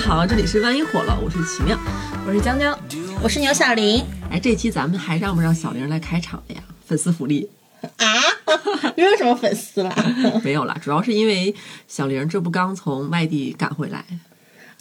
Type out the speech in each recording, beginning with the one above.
好，这里是万一火了，我是奇妙，我是江江，我是牛小玲。哎，这期咱们还让不让小玲来开场了呀？粉丝福利啊？没有什么粉丝了，没有了，主要是因为小玲这不刚从外地赶回来，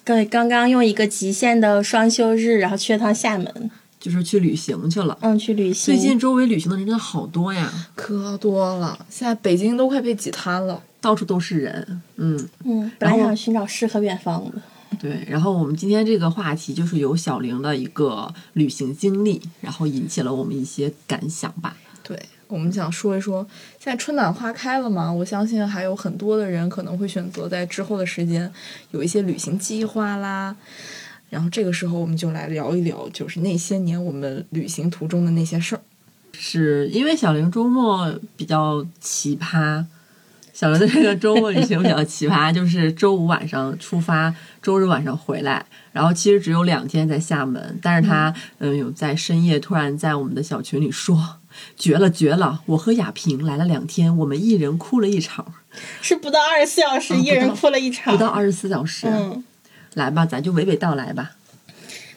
对，刚刚用一个极限的双休日，然后去了趟厦门，就是去旅行去了。嗯，去旅行。最近周围旅行的人真的好多呀，可多了，现在北京都快被挤瘫了，到处都是人。嗯嗯，本来想寻找诗和远方的。对，然后我们今天这个话题就是由小玲的一个旅行经历，然后引起了我们一些感想吧。对，我们想说一说，现在春暖花开了嘛，我相信还有很多的人可能会选择在之后的时间有一些旅行计划啦。然后这个时候我们就来聊一聊，就是那些年我们旅行途中的那些事儿。是因为小玲周末比较奇葩。小刘的这个周末旅行比较奇葩，就是周五晚上出发，周日晚上回来，然后其实只有两天在厦门，但是他嗯有在深夜突然在我们的小群里说绝了绝了，我和亚萍来了两天，我们一人哭了一场，是不到二十四小时一人哭了一场，不到二十四小时，嗯，来吧，咱就娓娓道来吧。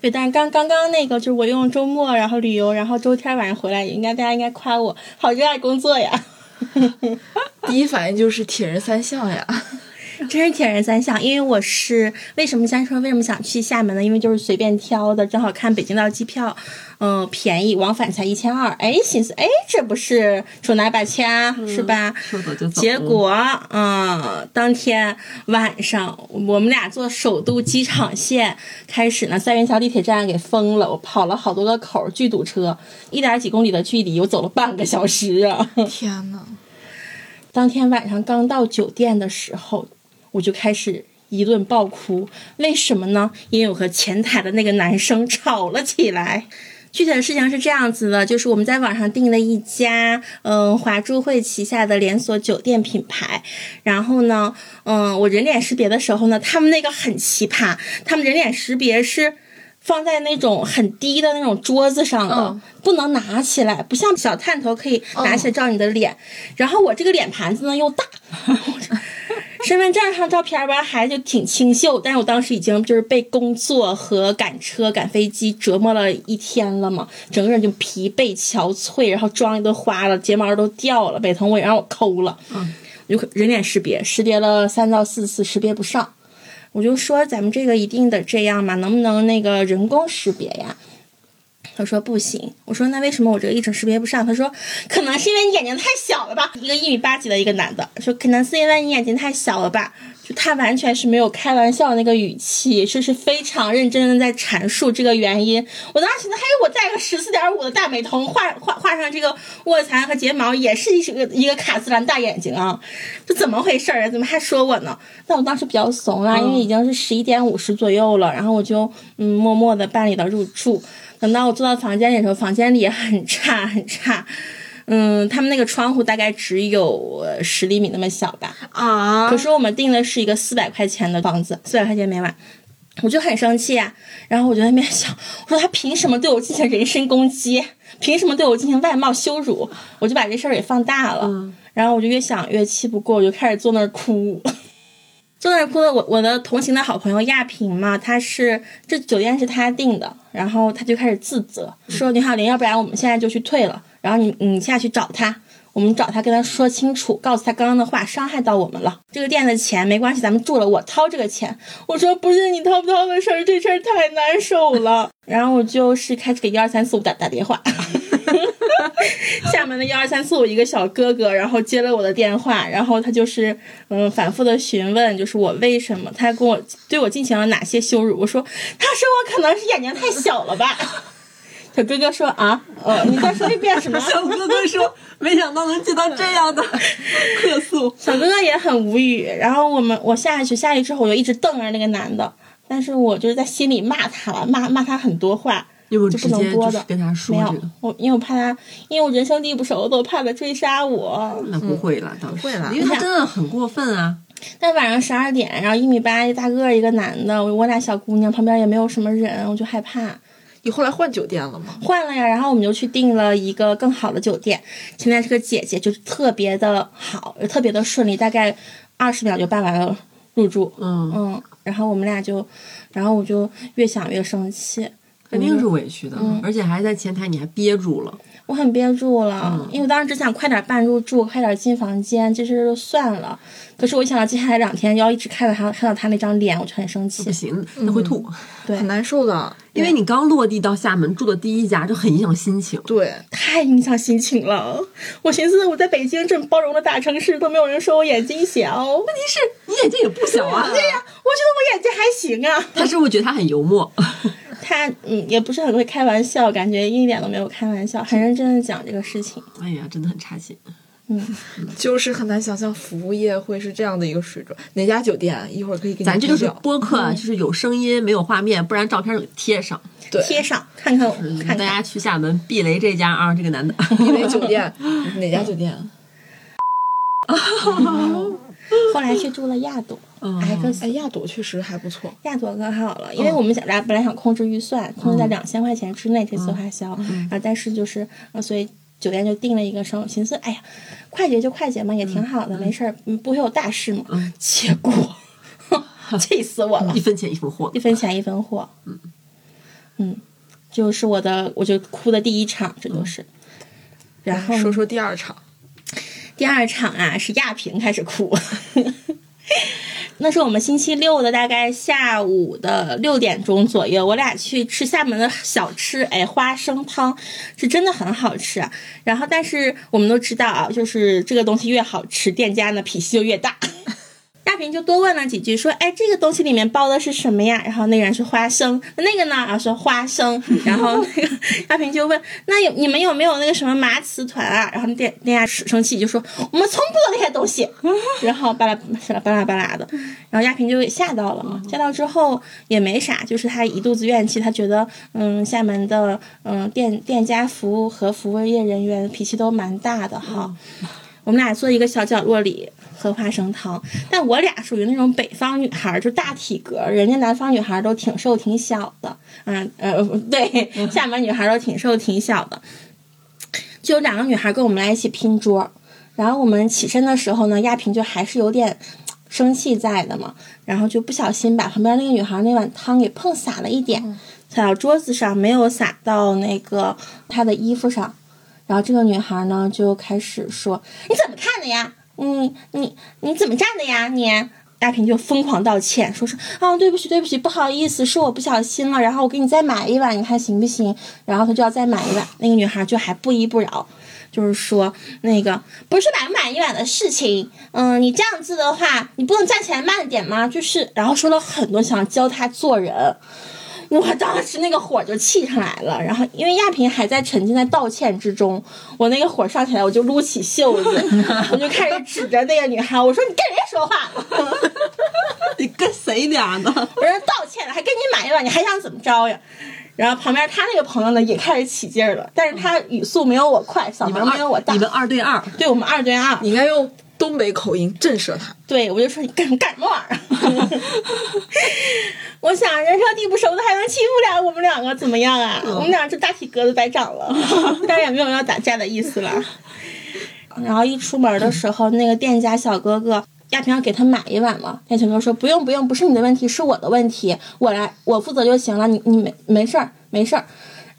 对，但是刚刚刚那个就是我用周末然后旅游，然后周天晚上回来，应该大家应该夸我好热爱工作呀。第一反应就是铁人三项呀，真是铁人三项。因为我是为什么先说为什么想去厦门呢？因为就是随便挑的，正好看北京到机票，嗯，便宜，往返才一千二。哎，寻思，哎，这不是手拿把掐是吧？说走就走。结果，嗯，当天晚上我们俩坐首都机场线开始呢，三元桥地铁站给封了，我跑了好多个口，巨堵车，一点几公里的距离，我走了半个小时啊！天呐。当天晚上刚到酒店的时候，我就开始一顿爆哭。为什么呢？因为我和前台的那个男生吵了起来。具体的事情是这样子的，就是我们在网上订了一家嗯华住会旗下的连锁酒店品牌，然后呢，嗯，我人脸识别的时候呢，他们那个很奇葩，他们人脸识别是。放在那种很低的那种桌子上的，不能拿起来，不像小探头可以拿起来照你的脸。然后我这个脸盘子呢又大，身份证上照片吧还就挺清秀，但是我当时已经就是被工作和赶车赶飞机折磨了一天了嘛，整个人就疲惫憔悴，然后妆都花了，睫毛都掉了，美瞳我也让我抠了，就人脸识别识别了三到四次识别不上。我就说咱们这个一定得这样嘛，能不能那个人工识别呀？他说不行。我说那为什么我这个一直识别不上？他说可能是因为你眼睛太小了吧。一个一米八几的一个男的说可能是因为你眼睛太小了吧。就他完全是没有开玩笑那个语气，就是非常认真的在阐述这个原因。我当时觉得，还有我戴个十四点五的大美瞳，画画画上这个卧蚕和睫毛，也是一个一个卡姿兰大眼睛啊，这怎么回事儿啊？怎么还说我呢？但我当时比较怂啊，因为已经是十一点五十左右了，然后我就嗯默默的办理了入住。等到我坐到房间里的时候，房间里也很差 很差。嗯，他们那个窗户大概只有十厘米那么小吧。啊！可是我们订的是一个四百块钱的房子，四百块钱每晚，我就很生气呀。然后我就在那边想，我说他凭什么对我进行人身攻击？凭什么对我进行外貌羞辱？我就把这事儿给放大了。然后我就越想越气不过，我就开始坐那儿哭。坐那儿哭的我，我的同行的好朋友亚萍嘛，他是这酒店是他订的，然后他就开始自责，说牛小玲，要不然我们现在就去退了。然后你你下去找他，我们找他跟他说清楚，告诉他刚刚的话伤害到我们了。这个店的钱没关系，咱们住了我掏这个钱。我说不是你掏不掏的事儿，这事儿太难受了。然后我就是开始给一二三四五打打电话，厦门的幺二三四五一个小哥哥，然后接了我的电话，然后他就是嗯反复的询问，就是我为什么他跟我对我进行了哪些羞辱。我说他说我可能是眼睛太小了吧。小哥哥说啊，呃，你再说一遍什么？小哥哥说，没想到能接到这样的 客诉。小哥哥也很无语。然后我们我下去下去之后，我就一直瞪着那个男的，但是我就是在心里骂他了，骂骂他很多话，就不能播的。跟他说这个，我因为我怕他，因为我人生地不熟，我怕他追杀我。那不会了，倒不会了，因为他真的很过分啊。但晚上十二点，然后一米八一大个一个男的，我俩小姑娘旁边也没有什么人，我就害怕。你后来换酒店了吗？换了呀，然后我们就去订了一个更好的酒店。现在这个姐姐就是特别的好，特别的顺利，大概二十秒就办完了入住。嗯嗯，然后我们俩就，然后我就越想越生气，肯定是委屈的，嗯而且还在前台你还憋住了。我很憋住了，嗯因为我当时只想快点办入住，快点进房间，这事就算了。可是我一想到接下来两天要一直看到他看到他那张脸，我就很生气不。行，那会吐，对很，难受的。因为你刚落地到厦门住的第一家就很影响心情。对，太影响心情了。我寻思我在北京这么包容的大城市都没有人说我眼睛小，问题是，你眼睛也不小啊，对呀、我觉得我眼睛还行啊。他是不是觉得他很幽默？他嗯也不是很会开玩笑，感觉一点都没有开玩笑，很认真的讲这个事情。哎呀，真的很差劲。就是很难想象服务业会是这样的一个水准。哪家酒店？一会儿可以给你咱这就是播客，就是有声音没有画面，不然照片就给贴上。对，贴上看看我，看看。大家去厦门避雷这家啊，这个男的。避雷酒店哪家酒店？后来去住了亚朵嗯 X 哎，亚朵确实还不错。亚朵可好了，因为我们想本来想控制预算，控制在两千块钱之内这次花销，然后但是就是呃，所以酒店就定了一个生，寻思哎呀，快捷就快捷嘛，也挺好的，没事儿，嗯不会有大事嘛。结果 气死我了一，分钱一分货一。分钱一分货。嗯嗯，就是我的，我就哭的第一场，这就是。然后说说第二场，第二场啊，是亚萍开始哭。那是我们星期六的大概下午的六点钟左右，我俩去吃厦门的小吃，哎，花生汤是真的很好吃。然后，但是我们都知道啊，就是这个东西越好吃，店家呢脾气就越大。亚萍就多问了几句，说：“哎，这个东西里面包的是什么呀？”然后那个人说花生，那个呢？啊，说花生。然后 那个亚萍就问：“那有你们有没有那个什么麻糍团啊？”然后店店家生气就说：“我们从不做那些东西。” 然后巴拉巴拉巴拉巴拉的，然后亚萍就给吓到了嘛。吓到之后也没啥，就是他一肚子怨气，他觉得嗯，厦门的嗯店店家服务和服务业人员脾气都蛮大的哈。我们俩坐一个小角落里喝花生汤，但我俩属于那种北方女孩儿，就大体格儿，人家南方女孩儿都挺瘦挺小的，嗯呃对，厦门女孩儿都挺瘦挺小的，就有两个女孩儿跟我们来一起拼桌，然后我们起身的时候呢，亚萍就还是有点生气在的嘛，然后就不小心把旁边那个女孩儿那碗汤给碰洒了一点，洒到桌子上，没有洒到那个她的衣服上。然后这个女孩呢就开始说：“你怎么看的呀？你你你怎么站的呀？你？”大平就疯狂道歉，说是啊，对不起，对不起，不好意思，是我不小心了。然后我给你再买一碗，你看行不行？然后他就要再买一碗，那个女孩就还不依不饶，就是说那个不是买不买一碗的事情，嗯，你这样子的话，你不能站起来慢点吗？就是，然后说了很多想教他做人。我当时那个火就气上来了，然后因为亚萍还在沉浸在道歉之中，我那个火上起来，我就撸起袖子，我就开始指着那个女孩，我说你跟谁说话呢？你跟谁俩呢？我说道歉了，还跟你买一碗，你还想怎么着呀？然后旁边他那个朋友呢也开始起劲儿了，但是他语速没有我快，嗓门没有我大，你，们二对二，对我们二对二，你应该用东北口音震慑他。对我就说你干干什么玩意儿？我想人生地不熟的还能欺负了我们两个怎么样啊？我们俩这大体格子白长了，当然也没有要打架的意思了。然后一出门的时候，那个店家小哥哥亚萍要给他买一碗嘛，店小哥说不用不用，不是你的问题，是我的问题，我来我负责就行了，你你没没事儿没事儿。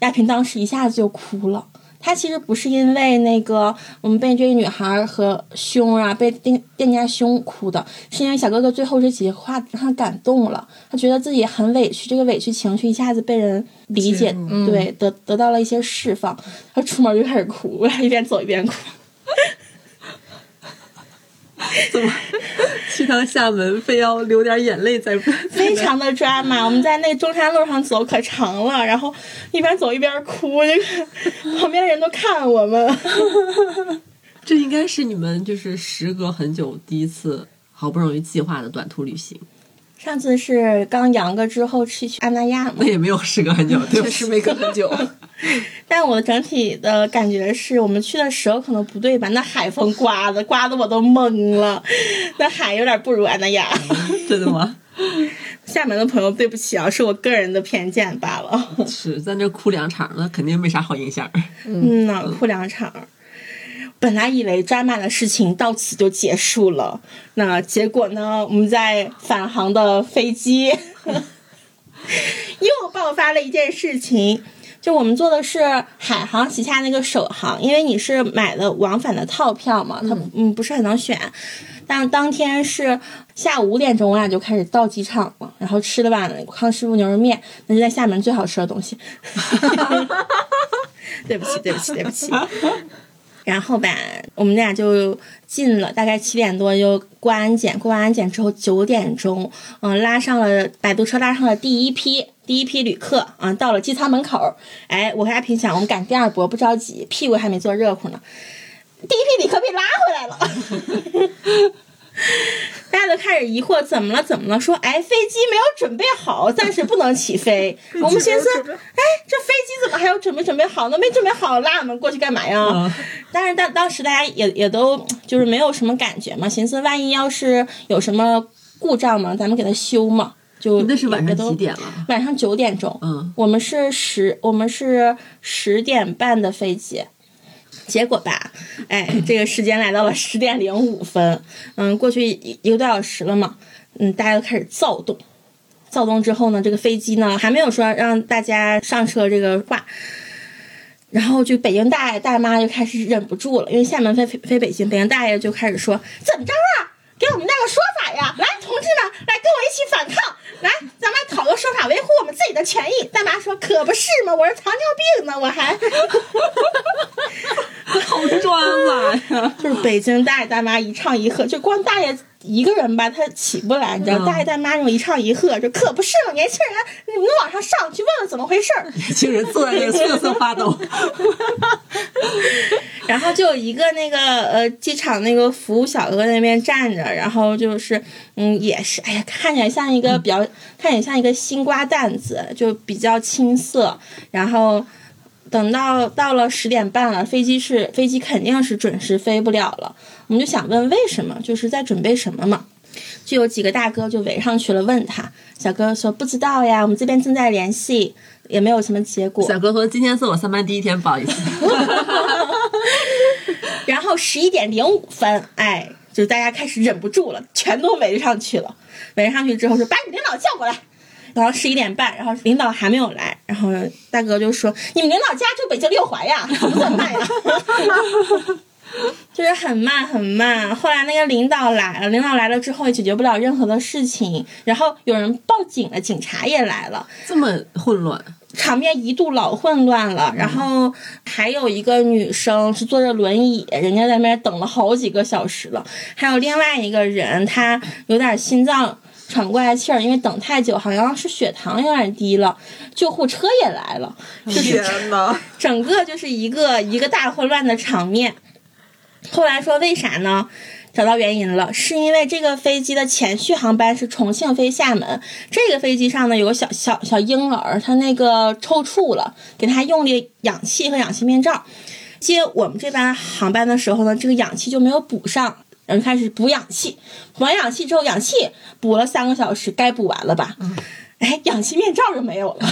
亚萍当时一下子就哭了。她其实不是因为那个我们被这个女孩和凶啊，被店店家凶哭的，是因为小哥哥最后这几句话让他感动了，他觉得自己很委屈，这个委屈情绪一下子被人理解，对，得得到了一些释放。他出门就开始哭，我俩一边走一边哭。怎么 去趟厦门非要流点眼泪再 非常的抓马。我们在那中山路上走可长了，然后一边走一边哭，那个 旁边的人都看我们。这应该是你们就是时隔很久第一次好不容易计划的短途旅行，上次是刚阳个之后去去安那亚嘛那，也没有时隔很久，对不起确实没隔很久，但我整体的感觉是我们去的时候可能不对吧？那海风刮的，刮的我都懵了，那海有点不如安那亚。真的吗？厦门的朋友，对不起啊，是我个人的偏见罢了。是在那哭两场，那肯定没啥好印象。嗯呐，哭两场。本来以为抓马的事情到此就结束了，那结果呢？我们在返航的飞机 又爆发了一件事情，就我们坐的是海航旗下那个首航，因为你是买的往返的套票嘛，它嗯不是很能选。但当天是下午五点钟，我俩就开始到机场了，然后吃了碗康师傅牛肉面，那是在厦门最好吃的东西。对不起，对不起，对不起。然后吧，我们俩就进了，大概七点多就过安检，过完安检之后九点钟，嗯，拉上了摆渡车，拉上了第一批第一批旅客啊，到了机舱门口，哎，我和阿平想，我们赶第二波，不着急，屁股还没坐热乎呢，第一批旅客被拉回来了。大家都开始疑惑，怎么了？怎么了？说，哎，飞机没有准备好，暂时不能起飞。我们寻思，哎，这飞机怎么还有准备准备好呢？没准备好，拉我们过去干嘛呀？但是当当时大家也也都就是没有什么感觉嘛，寻思万一要是有什么故障嘛，咱们给他修嘛。就那是晚上几点了？晚上九点钟。嗯，我们是十，我们是十点半的飞机。结果吧，哎，这个时间来到了十点零五分，嗯，过去一一个多小时了嘛，嗯，大家都开始躁动，躁动之后呢，这个飞机呢还没有说让大家上车这个话，然后就北京大爷大妈就开始忍不住了，因为厦门飞飞飞北京，北京大爷就开始说怎么着啊，给我们带个说法呀，来，同志们，来跟我一起反抗，来，咱们讨个说法，维护我们自己的权益。大妈说可不是嘛，我是糖尿病呢，我还。好抓马呀！就是北京大爷大妈一唱一和，就光大爷一个人吧，他起不来，你知道，嗯大爷大妈那种一唱一和，就可不是嘛，年轻人，你们往上上去问问怎么回事儿。年轻人坐在那瑟瑟发抖。然后就有一个那个呃机场那个服务小哥在那边站着，然后就是嗯也是，哎呀，看起来像一个比较，看起来像一个新瓜蛋子，就比较青涩，然后。等到到了十点半了，飞机是飞机肯定是准时飞不了了。我们就想问为什么，就是在准备什么嘛？就有几个大哥就围上去了，问他。小哥说不知道呀，我们这边正在联系，也没有什么结果。小哥说：“今天是我上班第一天，不好意思。然后十一点零五分，哎，就大家开始忍不住了，全都围上去了。围上去之后说：“把你领导叫过来。”然后十一点半，然后领导还没有来，然后大哥就说：“你们领导家住北京六环呀，怎么这么慢呀？” 就是很慢很慢。后来那个领导来了，领导来了之后也解决不了任何的事情，然后有人报警了，警察也来了，”这么混乱，场面一度老混乱了，然后还有一个女生是坐着轮椅，人家在那边等了好几个小时了。还有另外一个人，他有点心脏喘不过来气儿，因为等太久，好像是血糖有点低了。救护车也来了，就是天哪！整个就是一个一个大混乱的场面。后来说为啥呢？找到原因了，是因为这个飞机的前续航班是重庆飞厦门，这个飞机上呢有个小小小婴儿，他那个抽搐了，给他用的氧气和氧气面罩。接我们这班航班的时候呢，这个氧气就没有补上，然后开始补氧气，补完氧气之后，氧气补了三个小时，该补完了吧？哎，氧气面罩就没有了。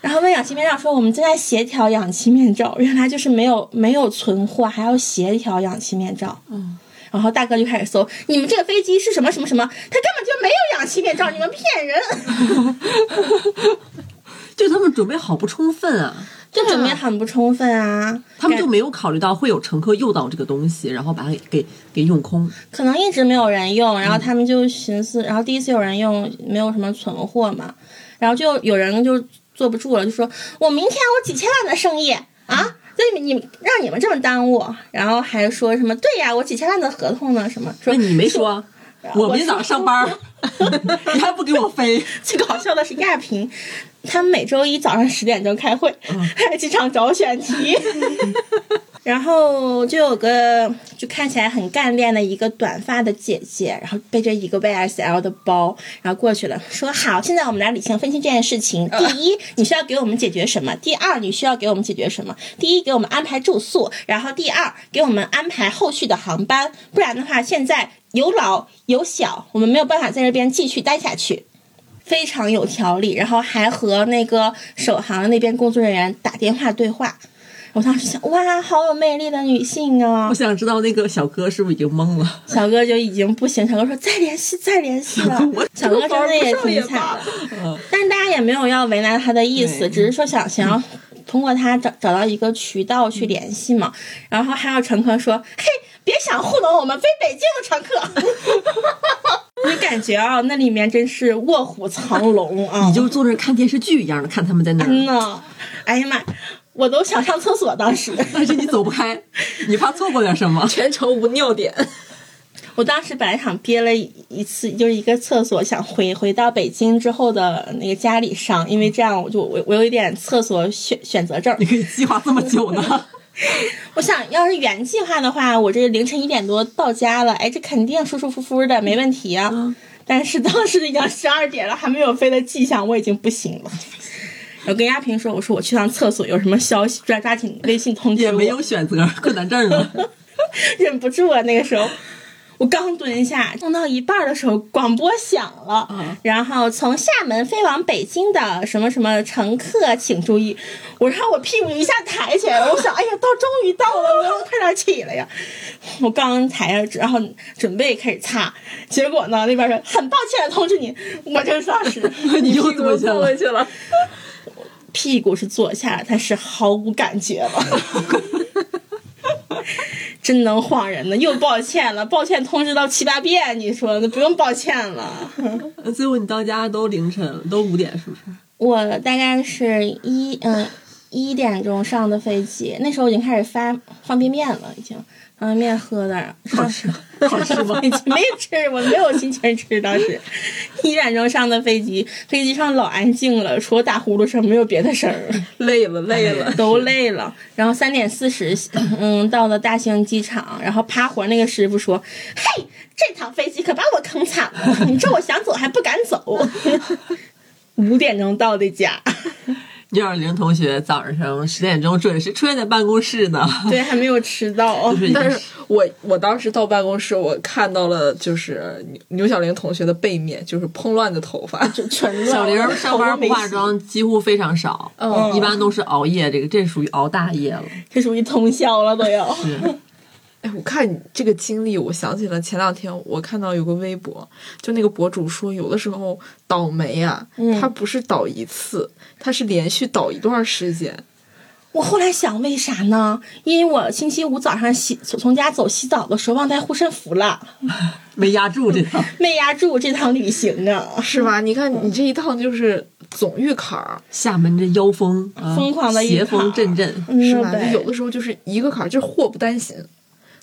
然后问氧气面罩说：“我们正在协调氧气面罩，原来就是没有没有存货，还要协调氧气面罩。”嗯，然后大哥就开始搜：“你们这个飞机是什么什么什么？他根本就没有氧气面罩，你们骗人！” 就他们准备好不充分啊，就准备很不充分啊，他们就没有考虑到会有乘客诱导这个东西，然后把它给给给用空。可能一直没有人用，然后他们就寻思，然后第一次有人用，没有什么存货嘛，然后就有人就坐不住了，就说：“我明天我几千万的生意啊，所以你让你们这么耽误。”然后还说什么：“对呀，我几千万的合同呢？什么？”说那你没说，我明天早上上班，你还不给我飞？最搞笑的是亚平，他们每周一早上十点钟开会，在机场找选题。然后就有个就看起来很干练的一个短发的姐姐，然后背着一个 YSL 的包，然后过去了，说：“好，现在我们来理性分析这件事情。第一，你需要给我们解决什么？第二，你需要给我们解决什么？第一，给我们安排住宿，然后第二，给我们安排后续的航班，不然的话，现在有老有小，我们没有办法在这边继续待下去。”非常有条理，然后还和那个首航那边工作人员打电话对话，我当时想，哇，好有魅力的女性啊我！想知道那个小哥是不是已经懵了？小哥就已经不行，小哥说再联系，再联系了。小哥真的也挺惨的，但是大家也没有要为难他的意思，只是说想想要通过他找找到一个渠道去联系嘛。然后还有乘客说：“嘿，别想糊弄我们飞北京的乘客。”你感觉啊，那里面真是卧虎藏龙啊！你就坐那看电视剧一样的看他们在那真儿，的，哎呀妈，我都想上厕所，当时。但是你走不开，你怕错过点什么。全程无尿点。我当时本来想憋了一次，就是一个厕所，想回回到北京之后的那个家里上，因为这样我就我我有一点厕所选选择症你。可以计划这么久呢？我想要是原计划的话，我这凌晨一点多到家了，哎，这肯定舒舒服服的，没问题啊。嗯但是当时已经十二点了，还没有飞的迹象，我已经不行了。我跟亚萍说：“我说我去趟厕所，有什么消息抓抓紧微信通知我。”也没有选择困难症了。忍不住啊，那个时候。我刚蹲下，弄到一半的时候，广播响了，嗯然后从厦门飞往北京的什么什么乘客请注意。我然后我屁股一下抬起来了，我想，哎呀，到终于到了，我要快点起来呀！我刚抬着，然后准备开始擦，结果呢，那边说很抱歉地通知你，我这当时 你又坐下了，去了。屁股是坐下了，但是毫无感觉了。真能晃人呢！又抱歉了，抱歉通知到七八遍，你说那不用抱歉了。最后你到家都凌晨了，都五点是不是？我大概是一嗯一点钟上的飞机，那时候已经开始发方便面了，已经方便面喝的，好吃，好吃吗？没吃，我没有心情吃。当时一点钟上的飞机，飞机上老安静了，除了打呼噜声，没有别的声儿。累了，累了。都累了。然后三点四十，嗯，到了大兴机场，然后趴活那个师傅说：“嘿，这趟飞机可把我坑惨了，你说我想走还不敢走。”五点钟到的家，幺二零同学早上十点钟准时出现在办公室呢，对，还没有迟到。就是但是我我当时到办公室，我看到了就是牛牛小玲同学的背面，就是蓬乱的头发。就全乱小玲上班不化，妆几乎非常少，嗯一般都是熬夜，这个这属于熬大夜了。这属于通宵了都要。是，哎，我看你这个经历，我想起了前两天我看到有个微博，就那个博主说，有的时候倒霉啊，嗯他不是倒一次，他是连续倒一段时间。我后来想，为啥呢？因为我星期五早上洗从家走洗澡的时候忘带护身符了，没压住这趟。没压住这趟旅行啊。是吧？你看你这一趟就是总遇坎儿，厦门这妖风，啊疯狂的邪风阵阵。嗯，是吧？有的时候就是一个坎儿，就是祸不单行。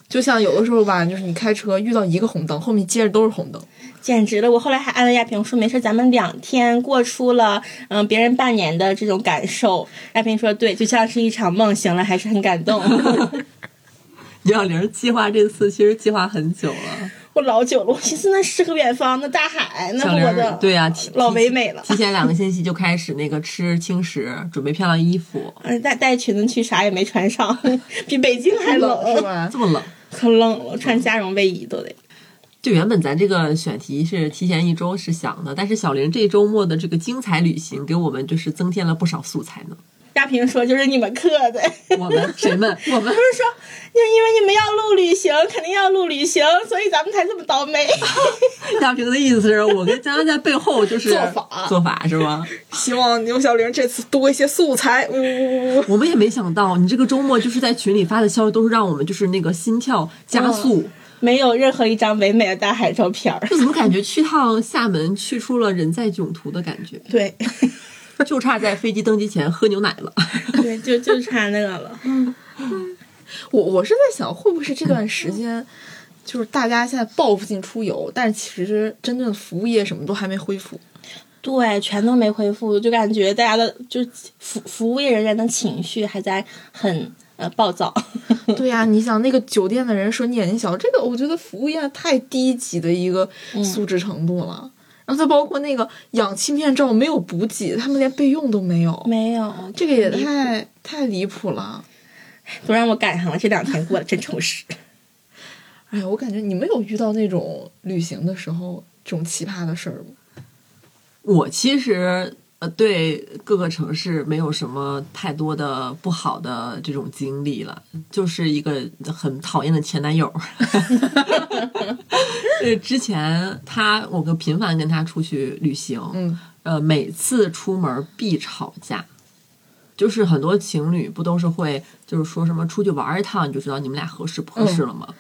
就像有的时候吧，就是你开车遇到一个红灯，后面接着都是红灯。简直了！我后来还安慰亚萍说：“没事，咱们两天过出了嗯别人半年的这种感受。”亚萍说：“对，就像是一场梦，醒了还是很感动。幺二零计划这次其实计划很久了，我老久了，我寻思那诗和远方，那大海，那我的对呀、提老唯美了。提前两个星期就开始那个吃轻食，准备漂亮衣服，嗯，带带裙子去，啥也没穿上，比北京还冷，是？吧？这么冷。可冷了，穿加绒卫衣都得。就原本咱这个选题是提前一周是想的，但是小玲这周末的这个精彩旅行给我们就是增添了不少素材呢。亚萍说：“就是你们刻的。”我们谁们？我们不是说，就因为你们要录旅行，肯定要录旅行，所以咱们才这么倒霉。大平的意思是我跟佳佳在背后就是做法做法是吗？希望牛小玲这次多一些素材。呜呜呜！我们也没想到，你这个周末就是在群里发的消息，都是让我们就是那个心跳加速。没有任何一张唯美的大海照片儿。就怎么感觉去趟厦门去出了人在囧途的感觉，对，就差在飞机登机前喝牛奶了。对，就就差那个了。嗯我我是在想，会不会是这段时间，就是大家现在报复性出游，但是其实真正的服务业什么都还没恢复。对，全都没恢复，就感觉大家的就是服服务业人员的情绪还在很呃暴躁。对呀、你想那个酒店的人说你眼睛小，这个我觉得服务业太低级的一个素质程度了。然后再包括那个氧气面罩没有补给，他们连备用都没有，没有，这个也太太离谱了。都让我赶上了，这两天过得真充实。哎呀，我感觉你们有遇到那种旅行的时候这种奇葩的事儿吗？我其实呃，对各个城市没有什么太多的不好的这种经历了，就是一个很讨厌的前男友。呃，之前他我跟频繁跟他出去旅行，嗯，呃，每次出门必吵架。就是很多情侣不都是会，就是说什么出去玩一趟，你就知道你们俩合适不合适了吗？嗯，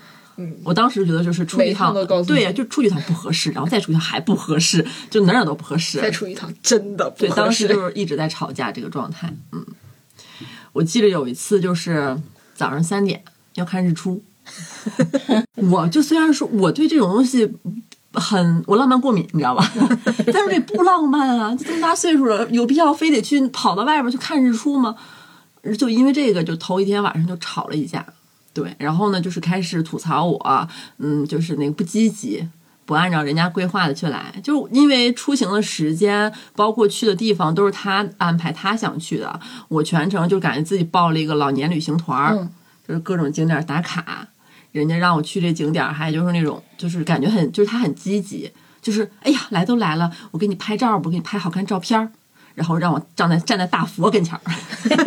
我当时觉得就是出去一趟对呀，就出去一趟不合适，然后再出去一趟还不合适，就哪儿哪儿都不合适。再出一趟真的不合适对，当时。就是一直在吵架这个状态。嗯，我记得有一次就是早上三点要看日出，我就虽然说我对这种东西很我浪漫过敏，你知道吧？但是这不浪漫啊！这么大岁数了，有必要非得去跑到外边去看日出吗？就因为这个，就头一天晚上就吵了一架。对，然后呢，就是开始吐槽我，嗯，就是那个不积极，不按照人家规划的去来，就因为出行的时间，包括去的地方都是他安排他想去的，我全程就感觉自己报了一个老年旅行团儿，嗯就是各种景点打卡，人家让我去这景点儿，还就是那种就是感觉很就是他很积极，就是哎呀来都来了，我给你拍照吧，我给你拍好看照片儿。然后让我站在站在大佛跟前儿，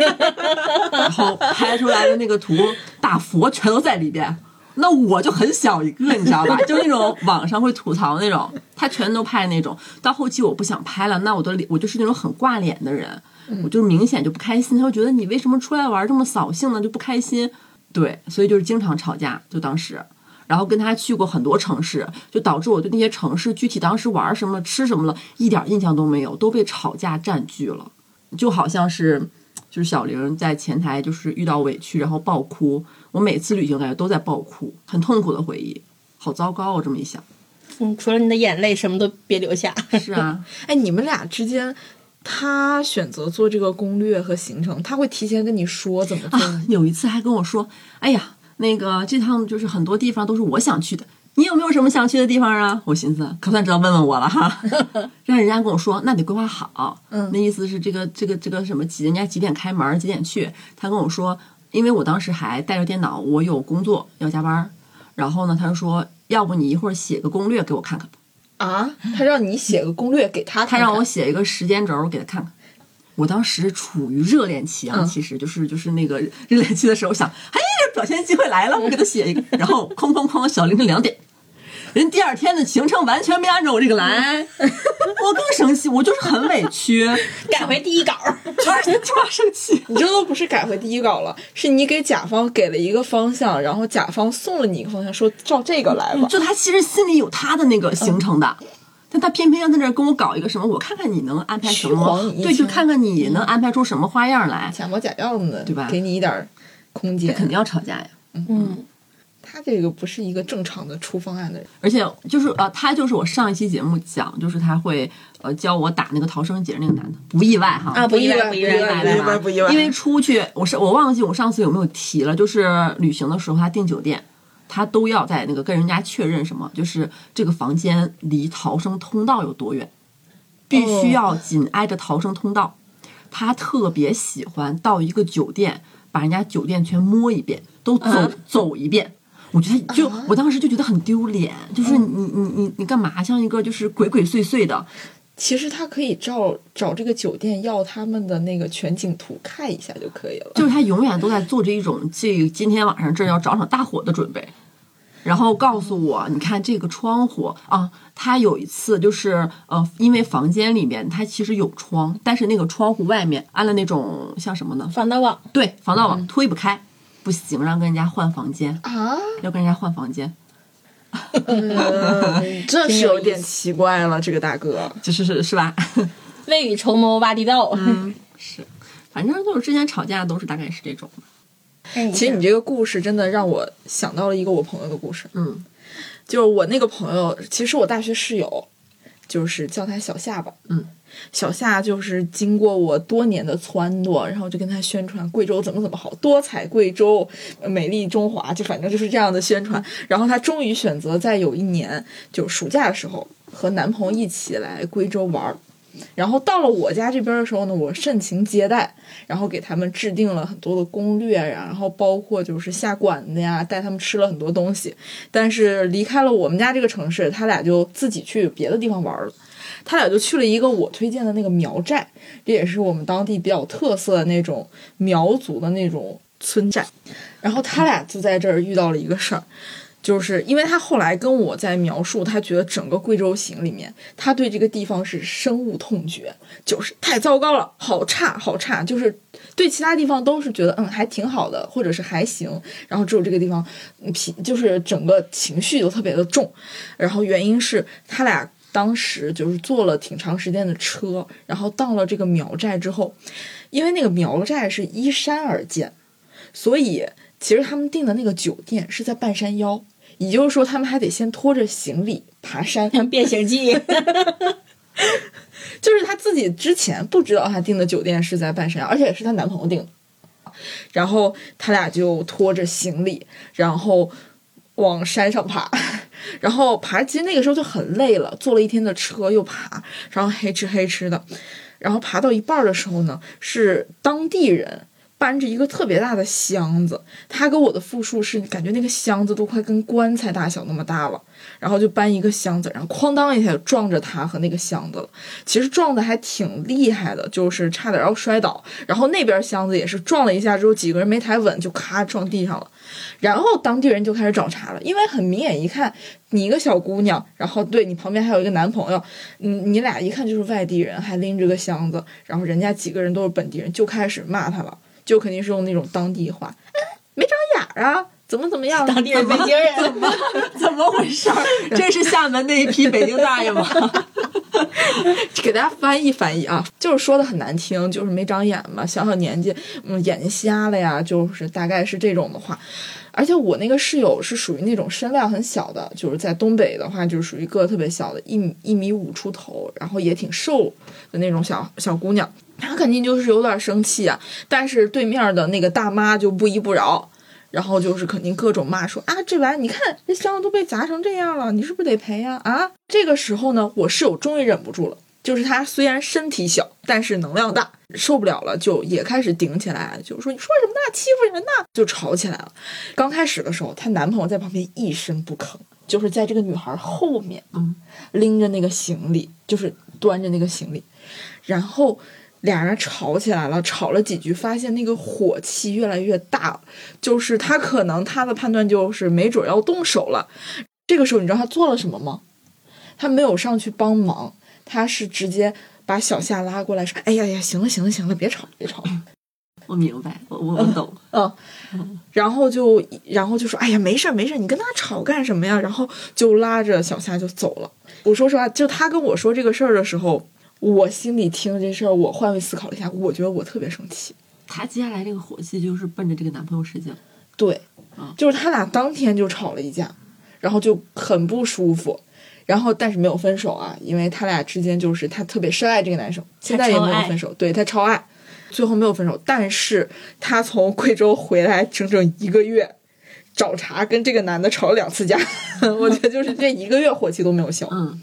然后拍出来的那个图，大佛全都在里边。那我就很小一个，你知道吧？就那种网上会吐槽那种，他全都拍那种。到后期我不想拍了，那我的脸我就是那种很挂脸的人，我就是明显就不开心。他会觉得你为什么出来玩这么扫兴呢？就不开心。对，所以就是经常吵架，就当时。然后跟他去过很多城市，就导致我对那些城市具体当时玩什么、吃什么了，一点印象都没有，都被吵架占据了。就好像是，就是小玲在前台就是遇到委屈，然后爆哭。我每次旅行感觉都在爆哭，很痛苦的回忆，好糟糕啊！这么一想，嗯，除了你的眼泪，什么都别留下。是啊，哎，你们俩之间，他选择做这个攻略和行程，他会提前跟你说怎么做吗？有一次还跟我说：“哎呀，那个这趟就是很多地方都是我想去的，你有没有什么想去的地方啊？”我寻思，可算知道问问我了哈，让人家跟我说，那得规划好。嗯那意思是这个这个这个什么几人家几点开门，几点去？他跟我说，因为我当时还带着电脑，我有工作要加班儿，然后呢，他就说，要不你一会儿写个攻略给我看看。啊，他让你写个攻略给他看看，他让我写一个时间轴给他看看。我当时处于热恋期啊，嗯其实就是就是那个热恋期的时候，想，哎，这表现机会来了，我给他写一个，然后哐哐哐，小凌晨两点，人第二天的行程完全没按照我这个来，我更生气，我就是很委屈，改回第一稿儿，就是这么生气。你这都不是改回第一稿了，是你给甲方给了一个方向，然后甲方送了你一个方向，说照这个来吧。就他其实心里有他的那个行程的，但他偏偏要在那儿跟我搞一个什么，我看看你能安排什么，对，就看看你能安排出什么花样来，假模假样的，对吧给你一点儿空间。肯定要吵架呀。嗯，他这个不是一个正常的出方案的人。而且就是呃，他就是我上一期节目讲，就是他会呃教我打那个逃生结那个男的，不意外哈啊不意外不意外不意外，不意外。因为出去，我是我忘记我上次有没有提了，就是旅行的时候他订酒店，他都要在那个跟人家确认什么，就是这个房间离逃生通道有多远，必须要紧挨着逃生通道。他特别喜欢到一个酒店，把人家酒店全摸一遍，都走、啊走一遍。我觉得就、我当时就觉得很丢脸，就是你你你你干嘛像一个就是鬼鬼祟祟的，其实他可以照找这个酒店要他们的那个全景图看一下就可以了。就是他永远都在做着一种这今天晚上这儿要找场大火的准备，然后告诉我，你看这个窗户啊，他有一次就是呃，因为房间里面它其实有窗，但是那个窗户外面安了那种像什么呢？防盗网，对，防盗网推不开，不行，让跟人家换房间，啊，要跟人家换房间，嗯，这是有点奇怪了，这个大哥。就是是是吧？未雨绸缪挖地道。嗯，是，反正就是之前吵架都是大概是这种，哎其实你这个故事真的让我想到了一个我朋友的故事，嗯就是我那个朋友，其实我大学室友，就是叫他小夏吧，嗯，小夏就是经过我多年的撺掇，然后就跟他宣传贵州怎么怎么好，多彩贵州，呃美丽中华，就反正就是这样的宣传。然后她终于选择在有一年，就暑假的时候，和男朋友一起来贵州玩儿。然后到了我家这边的时候呢，我盛情接待，然后给他们制定了很多的攻略，然后包括就是下馆子呀，带他们吃了很多东西。但是离开了我们家这个城市，他俩就自己去别的地方玩了。他俩就去了一个我推荐的那个苗寨，这也是我们当地比较特色的那种苗族的那种村寨。然后他俩就在这儿遇到了一个事儿，就是因为他后来跟我在描述，他觉得整个贵州行里面，他对这个地方是深恶痛绝，就是太糟糕了，好差好差，就是对其他地方都是觉得嗯还挺好的，或者是还行，然后只有这个地方，嗯就是整个情绪都特别的重，然后原因是他俩。当时就是坐了挺长时间的车，然后到了这个苗寨之后，因为那个苗寨是依山而建，所以其实他们订的那个酒店是在半山腰，也就是说他们还得先拖着行李爬山。像变形记，就是她自己之前不知道她订的酒店是在半山腰，而且也是她男朋友订的。然后他俩就拖着行李，然后往山上爬，然后爬，其实那个时候就很累了，坐了一天的车又爬，然后黑吃黑吃的，然后爬到一半的时候呢，是当地人搬着一个特别大的箱子，他给我的复述是感觉那个箱子都快跟棺材大小那么大了，然后就搬一个箱子，然后哐当一下撞着他和那个箱子了。其实撞的还挺厉害的，就是差点要摔倒。然后那边箱子也是撞了一下之后，几个人没抬稳就咔撞地上了。然后当地人就开始找茬了，因为很明眼一看，你一个小姑娘，然后对你旁边还有一个男朋友，嗯，你俩一看就是外地人，还拎着个箱子，然后人家几个人都是本地人，就开始骂他了，就肯定是用那种当地话，哎，没长眼儿啊，怎么怎么样，当地人北京人，怎么怎么回事儿？这是厦门那一批北京大爷吗？给大家翻译翻译啊，就是说的很难听，就是没长眼嘛，小小年纪，嗯，眼睛瞎了呀，就是大概是这种的话。而且我那个室友是属于那种身量很小的，就是在东北的话，就是属于个特别小的，一米一米五出头，然后也挺瘦的那种小小姑娘。她肯定就是有点生气啊，但是对面的那个大妈就不依不饶，然后就是肯定各种骂说啊，这玩意儿你看这箱子都被砸成这样了，你是不是得赔呀？啊，这个时候呢，我室友终于忍不住了。就是他虽然身体小，但是能量大，受不了了，就也开始顶起来，就是说你说什么呢？欺负人呢？就吵起来了。刚开始的时候，她男朋友在旁边一声不吭，就是在这个女孩后面，嗯，拎着那个行李，就是端着那个行李，然后俩人吵起来了，吵了几句，发现那个火气越来越大了，就是他可能他的判断就是没准要动手了。这个时候，你知道他做了什么吗？他没有上去帮忙。他是直接把小夏拉过来说：“哎呀呀，行了行了行了，别吵别吵。我明白，我我我懂。”嗯，然后就然后就说：“哎呀，没事儿没事儿，你跟他吵干什么呀？”然后就拉着小夏就走了。我说实话，就他跟我说这个事儿的时候，我心里听这事儿，我换位思考了一下，我觉得我特别生气。她接下来这个火气就是奔着这个男朋友使劲。对啊，就是他俩当天就吵了一架，然后就很不舒服。然后，但是没有分手啊，因为他俩之间就是他特别深爱这个男生，现在也没有分手，对他超爱，最后没有分手。但是他从贵州回来整整一个月，找茬跟这个男的吵了两次架，我觉得就是这一个月火气都没有消。嗯，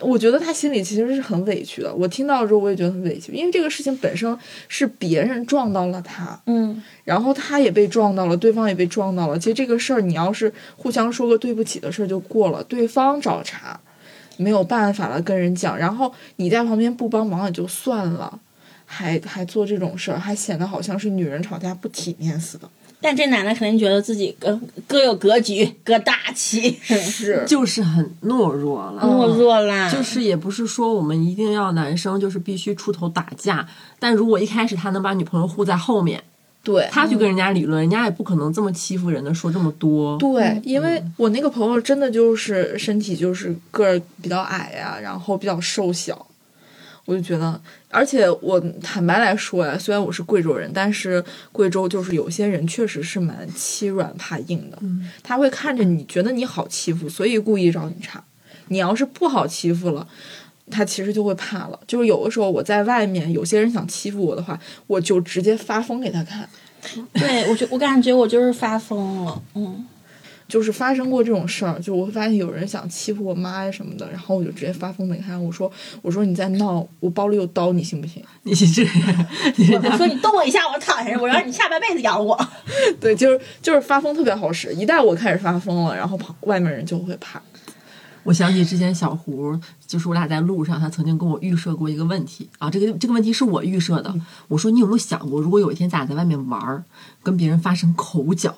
我觉得他心里其实是很委屈的。我听到之后我也觉得很委屈，因为这个事情本身是别人撞到了他，嗯，然后他也被撞到了，对方也被撞到了。其实这个事儿，你要是互相说个对不起的事儿就过了，对方找茬，没有办法了跟人讲，然后你在旁边不帮忙也就算了，还还做这种事儿，还显得好像是女人吵架不体面似的。但这男的肯定觉得自己各各有格局，各大气，是，就是很懦弱了。懦弱啦，就是也不是说我们一定要男生就是必须出头打架，但如果一开始他能把女朋友护在后面，对，他去跟人家理论，人家也不可能这么欺负人的，说这么多。对，因为我那个朋友真的就是身体就是个儿比较矮呀、然后比较瘦小，我就觉得，而且我坦白来说呀，虽然我是贵州人，但是贵州就是有些人确实是蛮欺软怕硬的，他会看着你觉得你好欺负，所以故意找你茬。你要是不好欺负了。他其实就会怕了，就是有的时候我在外面，有些人想欺负我的话，我就直接发疯给他看。对我就我感觉我就是发疯了，嗯，就是发生过这种事儿，就我会发现有人想欺负我妈呀什么的，然后我就直接发疯给他看，我说我说你在闹，我包里有刀，你信不信？你这，你我说你动我一下，我躺下，我让你下半辈子养我。对，就是就是发疯特别好使，一旦我开始发疯了，然后旁外面人就会怕。我想起之前小胡，就是我俩在路上，他曾经跟我预设过一个问题啊，这个这个问题是我预设的。我说你有没有想过，如果有一天咱俩在外面玩儿，跟别人发生口角，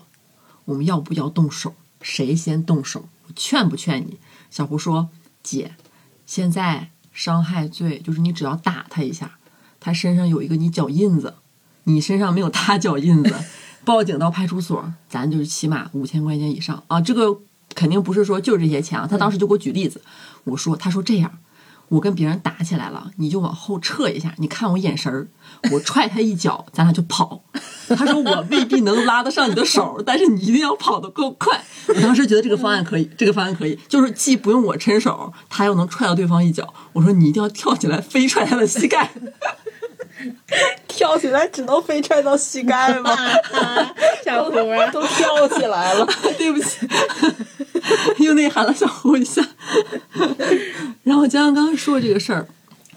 我们要不要动手？谁先动手？我劝不劝你？小胡说：“姐，现在伤害罪就是你只要打他一下，他身上有一个你脚印子，你身上没有他脚印子，报警到派出所，咱就是起码五千块钱以上啊！这个肯定不是说就这些钱啊。他当时就给我举例子，我说，他说这样，我跟别人打起来了，你就往后撤一下，你看我眼神儿，我踹他一脚，咱俩就跑。他说我未必能拉得上你的手，但是你一定要跑得够快。我当时觉得这个方案可以，这个方案可以，就是既不用我伸手，他又能踹到对方一脚。我说你一定要跳起来飞踹他的膝盖。跳起来只能飞踹到膝盖吗？小胡啊，都跳起来了，对不起，又内涵了小胡一下。然后江江刚刚说这个事儿，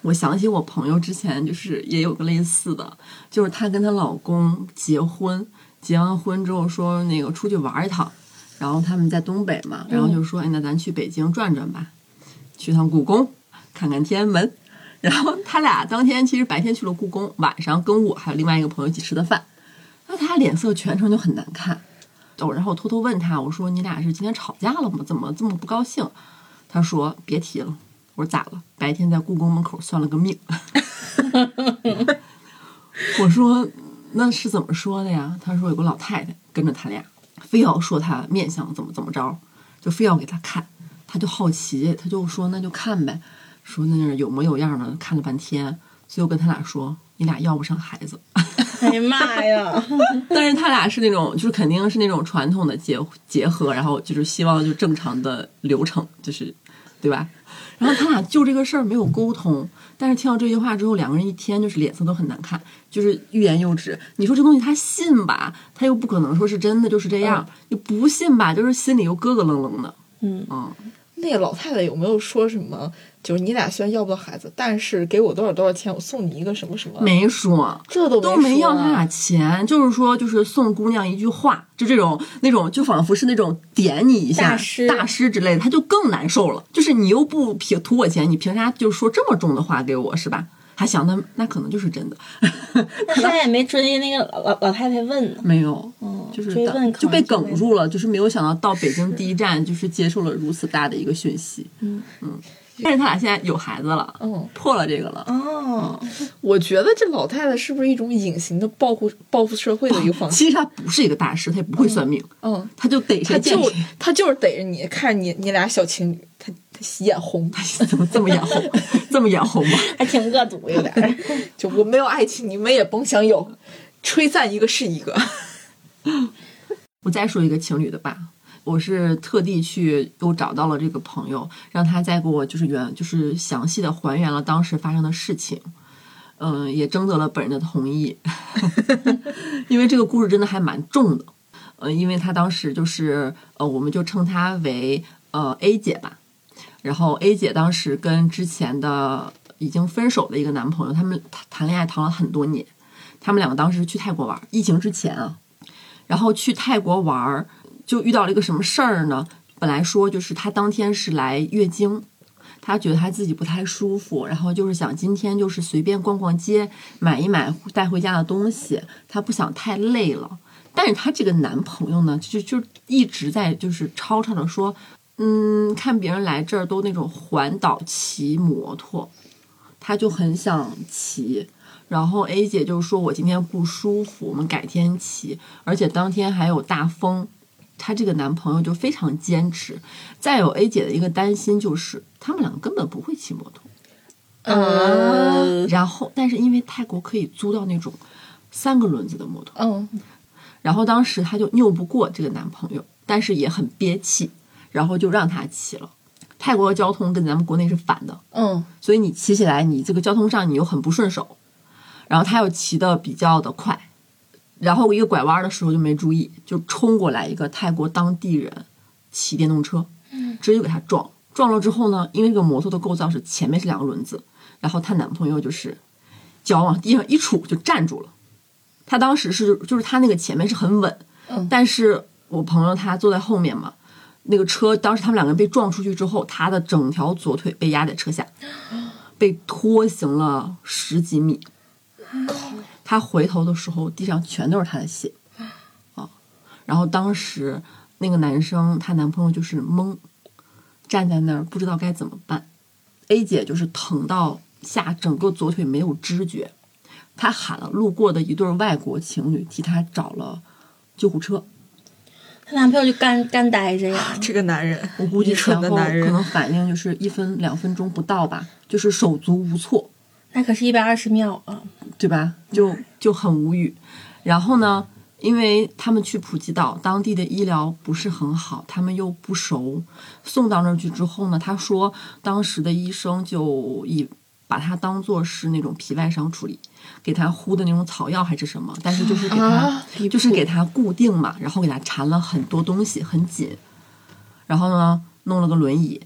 我想起我朋友之前就是也有个类似的，就是她跟她老公结婚，结完婚之后说那个出去玩一趟，然后他们在东北嘛，然后就说哎那咱去北京转转吧，去趟故宫，看看天安门。然后他俩当天其实白天去了故宫，晚上跟我还有另外一个朋友一起吃的饭。那他脸色全程就很难看。哦，然后我偷偷问他，我说你俩是今天吵架了吗？怎么这么不高兴？他说别提了。我说咋了？白天在故宫门口算了个命。我说那是怎么说的呀？他说有个老太太跟着他俩，非要说他面相怎么怎么着，就非要给他看。他就好奇，他就说那就看呗。说那是有模有样的，看了半天，最后跟他俩说：“你俩要不上孩子。哎呀妈呀！”但是他俩是那种，就是肯定是那种传统的结结合，然后就是希望就正常的流程，就是对吧？然后他俩就这个事儿没有沟通，但是听到这句话之后，两个人一天就是脸色都很难看，就是欲言又止。你说这东西他信吧，他又不可能说是真的就是这样；你不信吧，就是心里又咯咯楞楞的。嗯嗯，那个老太太有没有说什么？就是你俩虽然要不到孩子，但是给我多少多少钱，我送你一个什么什么？没说，这都都没要他俩钱，就是说，就是送姑娘一句话，就这种那种，就仿佛是那种点你一下大师大师之类的，他就更难受了。就是你又不凭图我钱，你凭啥就说这么重的话给我是吧？还想的那可能就是真的，那他也没追那个老老老太太问呢。没有，嗯，就是追问就被能就没哽住了，就是没有想到到北京第一站就是接受了如此大的一个讯息。嗯嗯，但是他俩现在有孩子了，嗯，破了这个了。哦，我觉得这老太太是不是一种隐形的报复报复社会的一个方式？其实她不是一个大师，她也不会算命，嗯，她就逮谁他就见谁。他就是逮着你看你你俩小情侣，他他眼红，怎么这么眼红？这么眼红吗？还挺恶毒有点。就我没有爱情，你们也甭想有，吹散一个是一个。我再说一个情侣的吧，我是特地去又找到了这个朋友，让他再给我就是原就是详细的还原了当时发生的事情，嗯、也征得了本人的同意，因为这个故事真的还蛮重的，呃，因为他当时就是呃，我们就称她为呃 A 姐吧，然后 A 姐当时跟之前的已经分手的一个男朋友，他们谈谈恋爱谈了很多年，他们两个当时去泰国玩，疫情之前啊，然后去泰国玩儿，就遇到了一个什么事儿呢？本来说就是她当天是来月经，她觉得她自己不太舒服，然后就是想今天就是随便逛逛街，买一买带回家的东西，她不想太累了。但是她这个男朋友呢，就就一直在就是吵吵着说，嗯，看别人来这儿都那种环岛骑摩托，她就很想骑。然后 A 姐就说：“我今天不舒服，我们改天骑。”而且当天还有大风，她这个男朋友就非常坚持。再有 A 姐的一个担心就是，他们两个根本不会骑摩托。嗯然后，但是因为泰国可以租到那种三个轮子的摩托，嗯然后当时她就拗不过这个男朋友，但是也很憋气，然后就让他骑了。泰国的交通跟咱们国内是反的，嗯所以你骑起来，你这个交通上你又很不顺手，然后他又骑的比较的快，然后一个拐弯的时候就没注意，就冲过来一个泰国当地人骑电动车，直接就给他撞。撞了之后呢，因为这个摩托的构造是前面是两个轮子，然后她男朋友就是脚往地上一杵就站住了。他当时是就是他那个前面是很稳，嗯但是我朋友他坐在后面嘛，那个车当时他们两个人被撞出去之后，他的整条左腿被压在车下，被拖行了十几米。他回头的时候，地上全都是他的血啊！然后当时那个男生，她男朋友就是懵，站在那儿不知道该怎么办。A 姐就是疼到下整个左腿没有知觉，她喊了路过的一对外国情侣，替她找了救护车。她男朋友就干干呆着呀，这个男人，我估计愚蠢前后的男人可能反应就是一分两分钟不到吧，就是手足无措。那可是一百二十秒啊！对吧？就就很无语。然后呢，因为他们去普吉岛，当地的医疗不是很好，他们又不熟，送到那儿去之后呢，他说当时的医生就以把他当做是那种皮外伤处理，给他敷的那种草药还是什么，但是就是给他、啊就是给他固定嘛，然后给他缠了很多东西，很紧。然后呢，弄了个轮椅。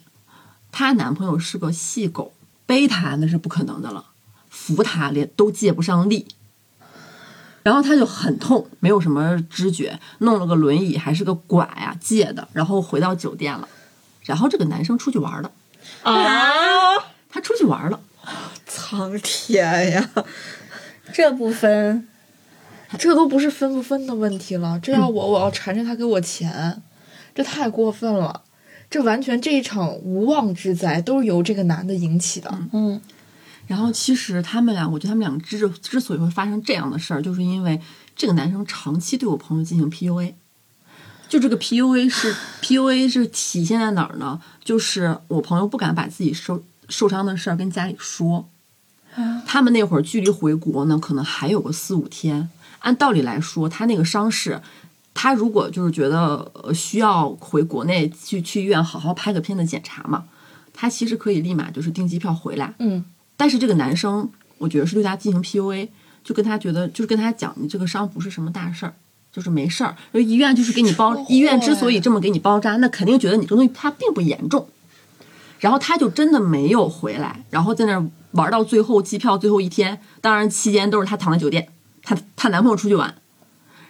她男朋友是个细狗，背她那是不可能的了，扶他连都借不上力。然后他就很痛，没有什么知觉，弄了个轮椅，还是个拐啊、借的，然后回到酒店了。然后这个男生出去玩了，啊，他出去玩了，苍天呀！这不分，这都不是分不分的问题了，这要我，我要缠着他给我钱，这太过分了。这完全这一场无妄之灾都是由这个男的引起的。嗯，然后其实他们俩，我觉得他们俩之之所以会发生这样的事儿，就是因为这个男生长期对我朋友进行 PUA。就这个 PUA 是 PUA 是体现在哪儿呢？就是我朋友不敢把自己受受伤的事儿跟家里说。他们那会儿距离回国呢，可能还有个四五天。按道理来说，他那个伤势，他如果就是觉得呃需要回国内去去医院好好拍个片子检查嘛，他其实可以立马就是订机票回来。嗯，但是这个男生，我觉得是对他进行 PUA，就跟他觉得就是跟他讲，你这个伤不是什么大事儿，就是没事儿。就医院就是给你包医院之所以这么给你包扎，那肯定觉得你这个东西它并不严重。然后他就真的没有回来，然后在那儿玩到最后机票最后一天，当然期间都是她躺在酒店，她她男朋友出去玩，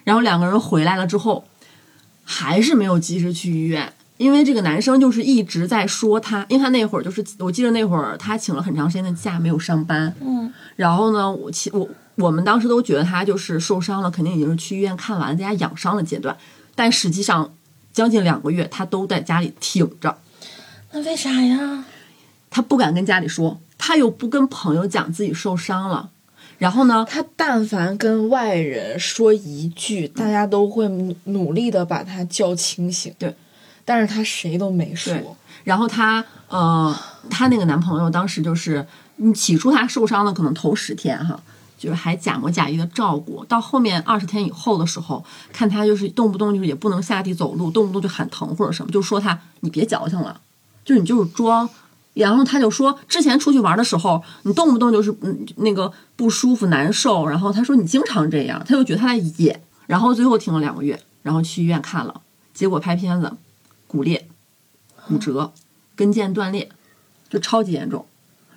然后两个人回来了之后，还是没有及时去医院，因为这个男生就是一直在说他，因为他那会儿就是我记得那会儿他请了很长时间的假没有上班，嗯，然后呢，我其我我们当时都觉得他就是受伤了，肯定已经是去医院看完了，在家养伤的阶段，但实际上将近两个月他都在家里挺着。那为啥呀？他不敢跟家里说，他又不跟朋友讲自己受伤了，然后呢，他但凡跟外人说一句，大家都会努努力的把他叫清醒。对，但是他谁都没说。然后她呃，她那个男朋友当时就是，你起初他受伤的可能头十天哈，就是还假模假意的照顾，到后面二十天以后的时候，看他就是动不动就是也不能下地走路，动不动就喊疼或者什么，就说他你别矫情了，就你就是装。然后他就说，之前出去玩的时候，你动不动就是嗯那个不舒服难受，然后他说你经常这样，他就觉得他在演，然后最后停了两个月，然后去医院看了，结果拍片子，骨裂、骨折、跟腱断裂，就超级严重。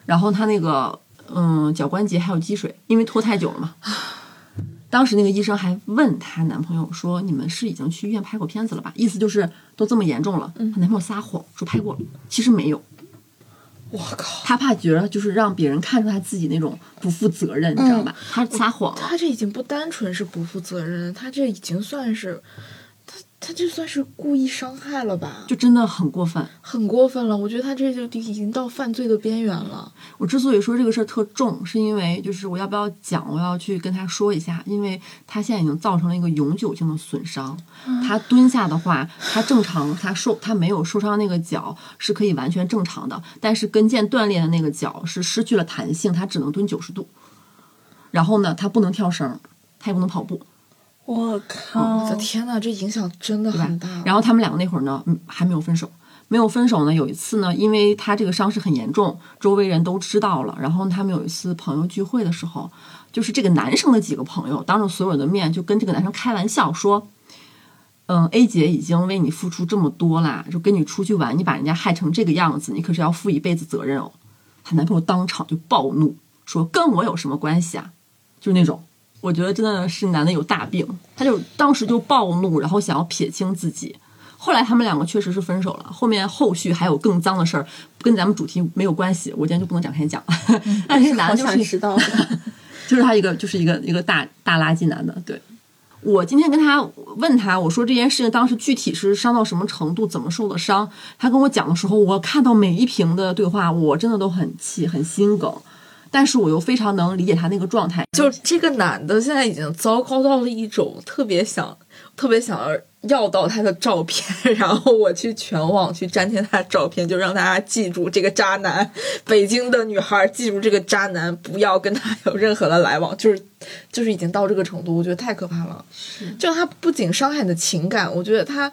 然后他那个嗯脚关节还有积水，因为拖太久了嘛。当时那个医生还问她男朋友说：“你们是已经去医院拍过片子了吧？”意思就是都这么严重了。她男朋友撒谎说拍过了，其实没有。我靠，她怕觉得就是让别人看出她自己那种不负责任，你知道吧？他撒谎了。他这已经不单纯是不负责任，她这已经算是，他他这算是故意伤害了吧？就真的很过分。很过分了，我觉得他这就已经到犯罪的边缘了。我之所以说这个事儿特重，是因为就是我要不要讲，我要去跟他说一下，因为他现在已经造成了一个永久性的损伤。他蹲下的话，他正常，他受他没有受伤那个脚是可以完全正常的，但是跟腱断裂的那个脚是失去了弹性，他只能蹲九十度。然后呢，他不能跳绳，他也不能跑步。我靠！我的天呐，这影响真的很大。然后他们两个那会儿呢，嗯，还没有分手。没有分手呢，有一次呢，因为他这个伤势很严重，周围人都知道了。然后他们有一次朋友聚会的时候，就是这个男生的几个朋友当着所有人的面就跟这个男生开玩笑说：“嗯，A 姐已经为你付出这么多啦，就跟你出去玩，你把人家害成这个样子，你可是要负一辈子责任哦。”她男朋友当场就暴怒说：“跟我有什么关系啊？”就是那种。我觉得真的是男的有大病，他就当时就暴怒，然后想要撇清自己。后来他们两个确实是分手了，后面后续还有更脏的事儿，跟咱们主题没有关系，我今天就不能展开讲。但是男的就是想知道。就是他一个就是一个一个大大垃圾男的。对我今天跟他问他，我说这件事情当时具体是伤到什么程度，怎么受的伤？他跟我讲的时候，我看到每一屏的对话，我真的都很气，很心梗。但是我又非常能理解他那个状态，就这个男的现在已经糟糕到了一种特别想、特别想要要到他的照片，然后我去全网去粘贴他的照片，就让大家记住这个渣男。北京的女孩记住这个渣男，不要跟他有任何的来往，就是就是已经到这个程度，我觉得太可怕了。就他不仅伤害你的情感，我觉得他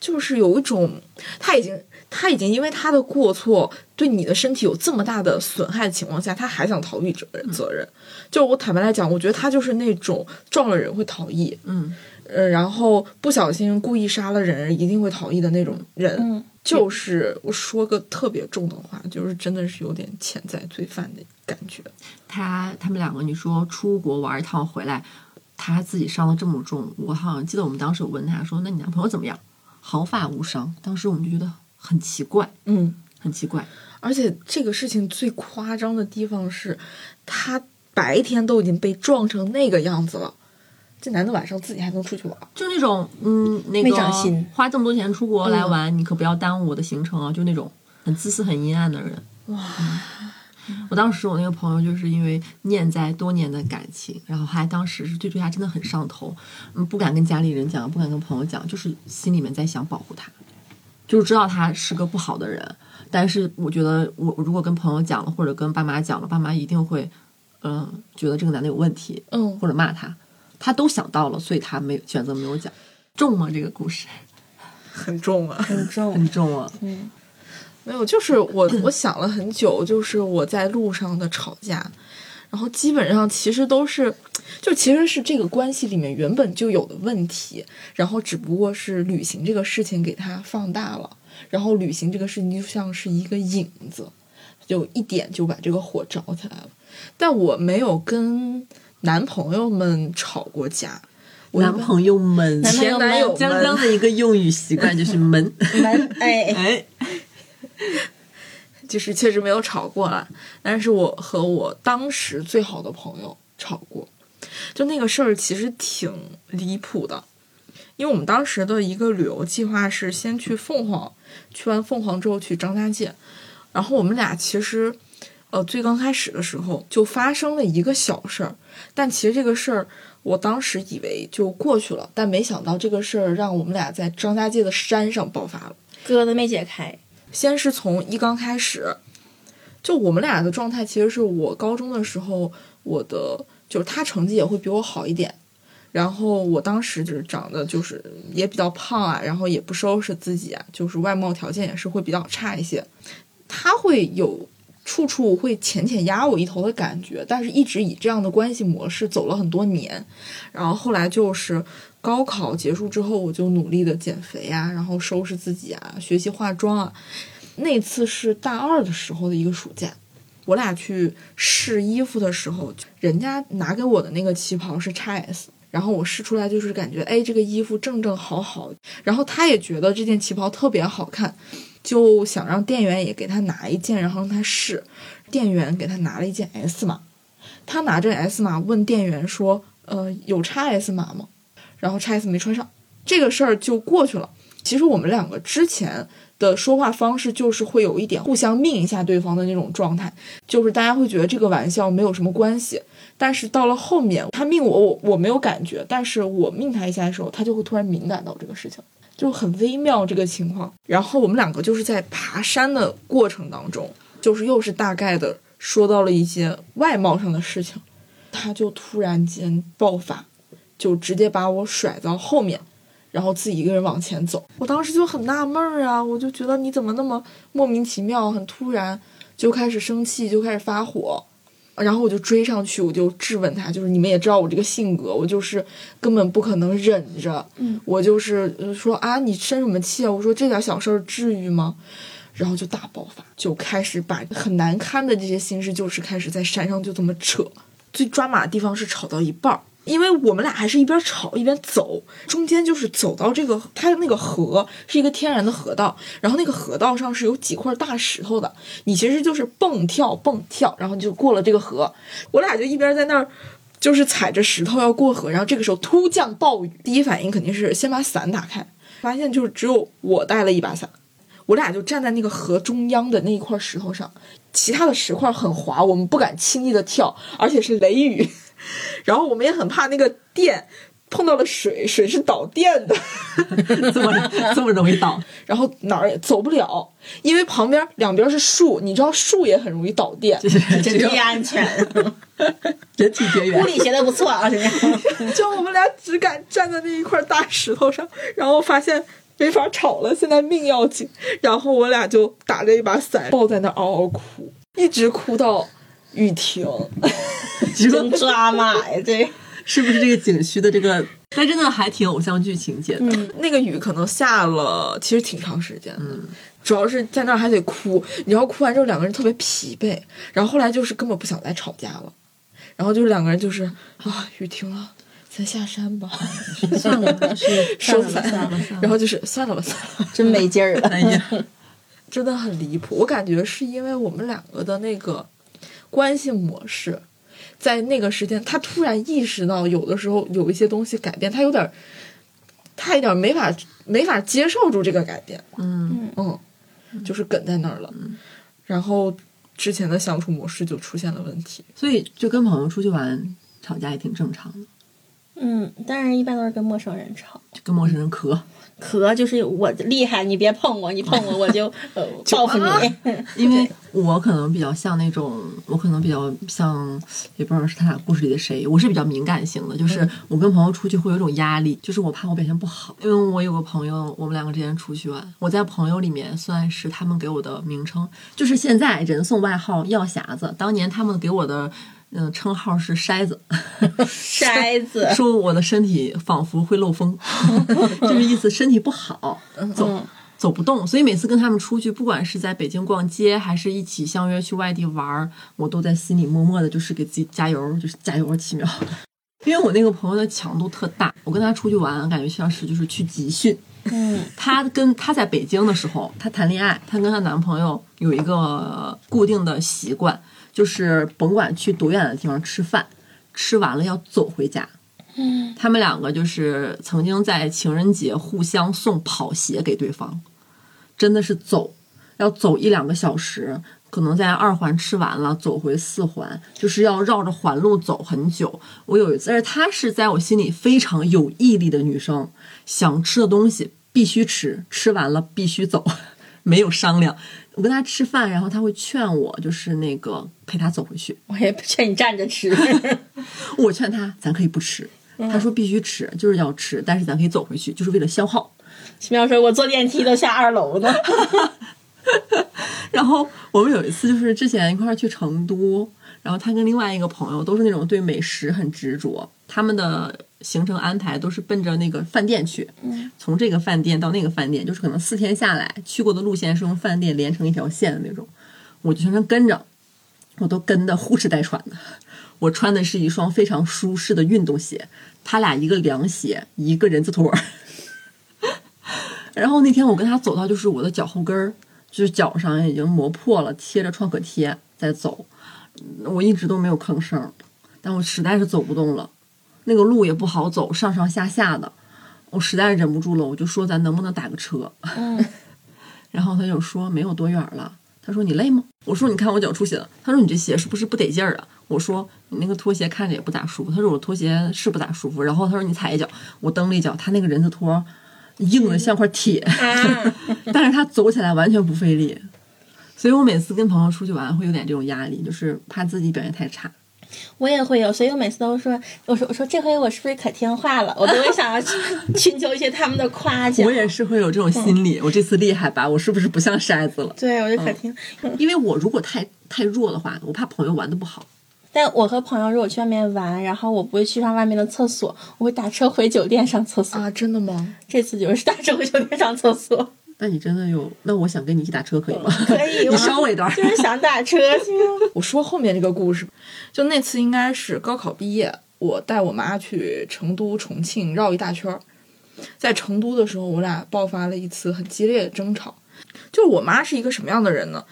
就是有一种他已经。他已经因为他的过错对你的身体有这么大的损害的情况下，他还想逃避责任责任。就我坦白来讲，我觉得他就是那种撞了人会逃逸，嗯，呃，然后不小心故意杀了人一定会逃逸的那种人。嗯就是我说个特别重的话，就是真的是有点潜在罪犯的感觉。他他们两个，你说出国玩一趟回来，他自己伤的这么重，我好像记得我们当时有问他说：“那你男朋友怎么样？”毫发无伤。当时我们就觉得很奇怪，嗯，很奇怪。而且这个事情最夸张的地方是，他白天都已经被撞成那个样子了，这男的晚上自己还能出去玩。就那种嗯，那没个长心花这么多钱出国来玩，你可不要耽误我的行程啊！就那种很自私、很阴暗的人。哇，我当时我那个朋友就是因为念在多年的感情，然后还当时是对这家真的很上头，嗯，不敢跟家里人讲，不敢跟朋友讲，就是心里面在想保护他，就是知道他是个不好的人，但是我觉得我我如果跟朋友讲了，或者跟爸妈讲了，爸妈一定会嗯、觉得这个男的有问题，嗯，或者骂他，他都想到了，所以他没有选择没有讲。重吗？这个故事 很重啊。很重。很重啊！嗯没有，就是我我想了很久，就是我在路上的吵架，然后基本上其实都是，就其实是这个关系里面原本就有的问题，然后只不过是旅行这个事情给它放大了，然后旅行这个事情就像是一个影子，就一点就把这个火着起来了。但我没有跟男朋友们吵过架，我男朋友们，前男友们江江的一个用语习惯就是闷，男哎，哎，就是确实没有吵过了，但是我和我当时最好的朋友吵过，就那个事儿其实挺离谱的，因为我们当时的一个旅游计划是先去凤凰，去完凤凰之后去张家界，然后我们俩其实，呃，最刚开始的时候就发生了一个小事儿，但其实这个事儿我当时以为就过去了，但没想到这个事儿让我们俩在张家界的山上爆发了。疙瘩没解开。先是从一刚开始，就我们俩的状态，其实是我高中的时候，我的就是他成绩也会比我好一点，然后我当时就是长得就是也比较胖啊，然后也不收拾自己啊，就是外貌条件也是会比较差一些，他会有处处会浅浅压我一头的感觉，但是一直以这样的关系模式走了很多年，然后后来就是高考结束之后，我就努力的减肥啊，然后收拾自己啊，学习化妆啊。那次是大二的时候的一个暑假，我俩去试衣服的时候，人家拿给我的那个旗袍是 x S。然后我试出来就是感觉，哎，这个衣服正正好好。然后他也觉得这件旗袍特别好看，就想让店员也给他拿一件，然后让他试。店员给他拿了一件 S 码，他拿着 S 码问店员说：“呃，有 x S 码吗？”然后 x S 没穿上，这个事儿就过去了。其实我们两个之前的说话方式就是会有一点互相命一下对方的那种状态，就是大家会觉得这个玩笑没有什么关系。但是到了后面，他命我，我我没有感觉，但是我命他一下的时候，他就会突然敏感到这个事情，就很微妙这个情况。然后我们两个就是在爬山的过程当中，就是又是大概的说到了一些外貌上的事情，他就突然间爆发，就直接把我甩到后面。然后自己一个人往前走，我当时就很纳闷儿啊，我就觉得你怎么那么莫名其妙，很突然就开始生气，就开始发火，然后我就追上去，我就质问他，就是你们也知道我这个性格，我就是根本不可能忍着，嗯，我就是呃说啊，你生什么气啊？我说这点小事儿至于吗？然后就大爆发，就开始把很难堪的这些心事，就是开始在山上就这么扯。最抓马的地方是吵到一半儿。因为我们俩还是一边吵一边走，中间就是走到这个它那个河是一个天然的河道，然后那个河道上是有几块大石头的，你其实就是蹦跳蹦跳，然后就过了这个河。我俩就一边在那儿。就是踩着石头要过河，然后这个时候突降暴雨，第一反应肯定是先把伞打开，发现就是只有我带了一把伞，我俩就站在那个河中央的那一块石头上，其他的石块很滑，我们不敢轻易的跳，而且是雷雨，然后我们也很怕那个电碰到了水，水是导电的，这么这么容易倒，然后哪儿也走不了，因为旁边两边是树，你知道树也很容易导电，真忒安全。人体绝缘 物。理学的不错啊，人家。就我们俩只敢站在那一块大石头上，然后发现没法吵了，现在命要紧，然后我俩就打着一把伞抱在那儿嗷嗷哭，一直哭到雨停。真抓马呀，这是不是这个景区的这个？但真的还挺偶像剧情节的。那个雨可能下了，其实挺长时间的。主要是在那儿还得哭，你知道哭完之后两个人特别疲惫，然后后来就是根本不想再吵架了，然后就是两个人就是啊雨停了，咱下山吧，算了吧，是 收算了吧伞算了，然后就是算了吧算了，真没劲儿了。哎呀，真的很离谱。我感觉是因为我们两个的那个关系模式，在那个时间，他突然意识到有的时候有一些东西改变，他有点儿，他有点儿没法没法接受住这个改变，嗯，嗯，就是梗在那儿了，然后之前的相处模式就出现了问题。所以就跟朋友出去玩吵架也挺正常的，嗯，但是一般都是跟陌生人吵。就跟陌生人磕。壳就是我厉害，你别碰我，你碰我我就呃 报复你。因为我可能比较像那种，我可能比较像，也不知道是他俩故事里的谁，我是比较敏感型的，就是我跟朋友出去会有一种压力，就是我怕我表现不好。因为我有个朋友，我们两个之前出去玩，我在朋友里面算是他们给我的名称，就是现在人送外号药匣子，当年他们给我的。嗯，称号是筛子，筛子，说我的身体仿佛会漏风，就是意思身体不好，走走不动。所以每次跟他们出去，不管是在北京逛街，还是一起相约去外地玩儿，我都在心里默默的，就是给自己加油，就是加油奇妙。因为我那个朋友的强度特大，我跟他出去玩，感觉像是就是去集训。嗯，她跟她在北京的时候，她谈恋爱，她跟她男朋友有一个固定的习惯，就是甭管去多远的地方吃饭，吃完了要走回家。嗯，他们两个就是曾经在情人节互相送跑鞋给对方，真的是走，要走一两个小时，可能在二环吃完了，走回四环，就是要绕着环路走很久。我有一次，而且她是在我心里非常有毅力的女生，想吃的东西必须吃，吃完了必须走，没有商量。我跟他吃饭，然后他会劝我，就是那个陪他走回去。我也不劝你站着吃。我劝他，咱可以不吃。他说必须吃，就是要吃，但是咱可以走回去，就是为了消耗。奇妙说：“我坐电梯都下二楼呢。然后我们有一次就是之前一块儿去成都，然后他跟另外一个朋友都是那种对美食很执着，他们的行程安排都是奔着那个饭店去，从这个饭店到那个饭店，就是可能四天下来去过的路线是用饭店连成一条线的那种，我就全程跟着，我都跟的呼哧带喘的。我穿的是一双非常舒适的运动鞋，他俩一个凉鞋，一个人字拖。然后那天我跟他走到就是我的脚后跟儿，就是脚上已经磨破了，贴着创可贴在走。我一直都没有吭声，但我实在是走不动了，那个路也不好走，上上下下的，我实在忍不住了，我就说咱能不能打个车？嗯，然后他就说没有多远了。他说你累吗？我说你看我脚出血了。他说你这鞋是不是不得劲儿啊？我说你那个拖鞋看着也不咋舒服。他说我拖鞋是不咋舒服。然后他说你踩一脚，我蹬了一脚，他那个人字拖硬的像块铁，但是他走起来完全不费力。所以我每次跟朋友出去玩会有点这种压力，就是怕自己表现太差。我也会有，所以我每次都说，我说我说这回我是不是可听话了？我都会想要去寻求一些他们的夸奖我。也是会有这种心理，我这次厉害吧？我是不是不像筛子了？对，我就可听。因为我如果太太弱的话，我怕朋友玩的不好。但我和朋友如果去外面玩，然后我不会去上外面的厕所，我会打车回酒店上厕所。啊，真的吗？这次就是打车回酒店上厕所。那你真的有？那我想跟你一起打车可以吗？可以，你我捎我一段。就是想打车 去。我说后面这个故事，就那次应该是高考毕业，我带我妈去成都、重庆绕一大圈儿。在成都的时候，我俩爆发了一次很激烈的争吵。就是我妈是一个什么样的人呢？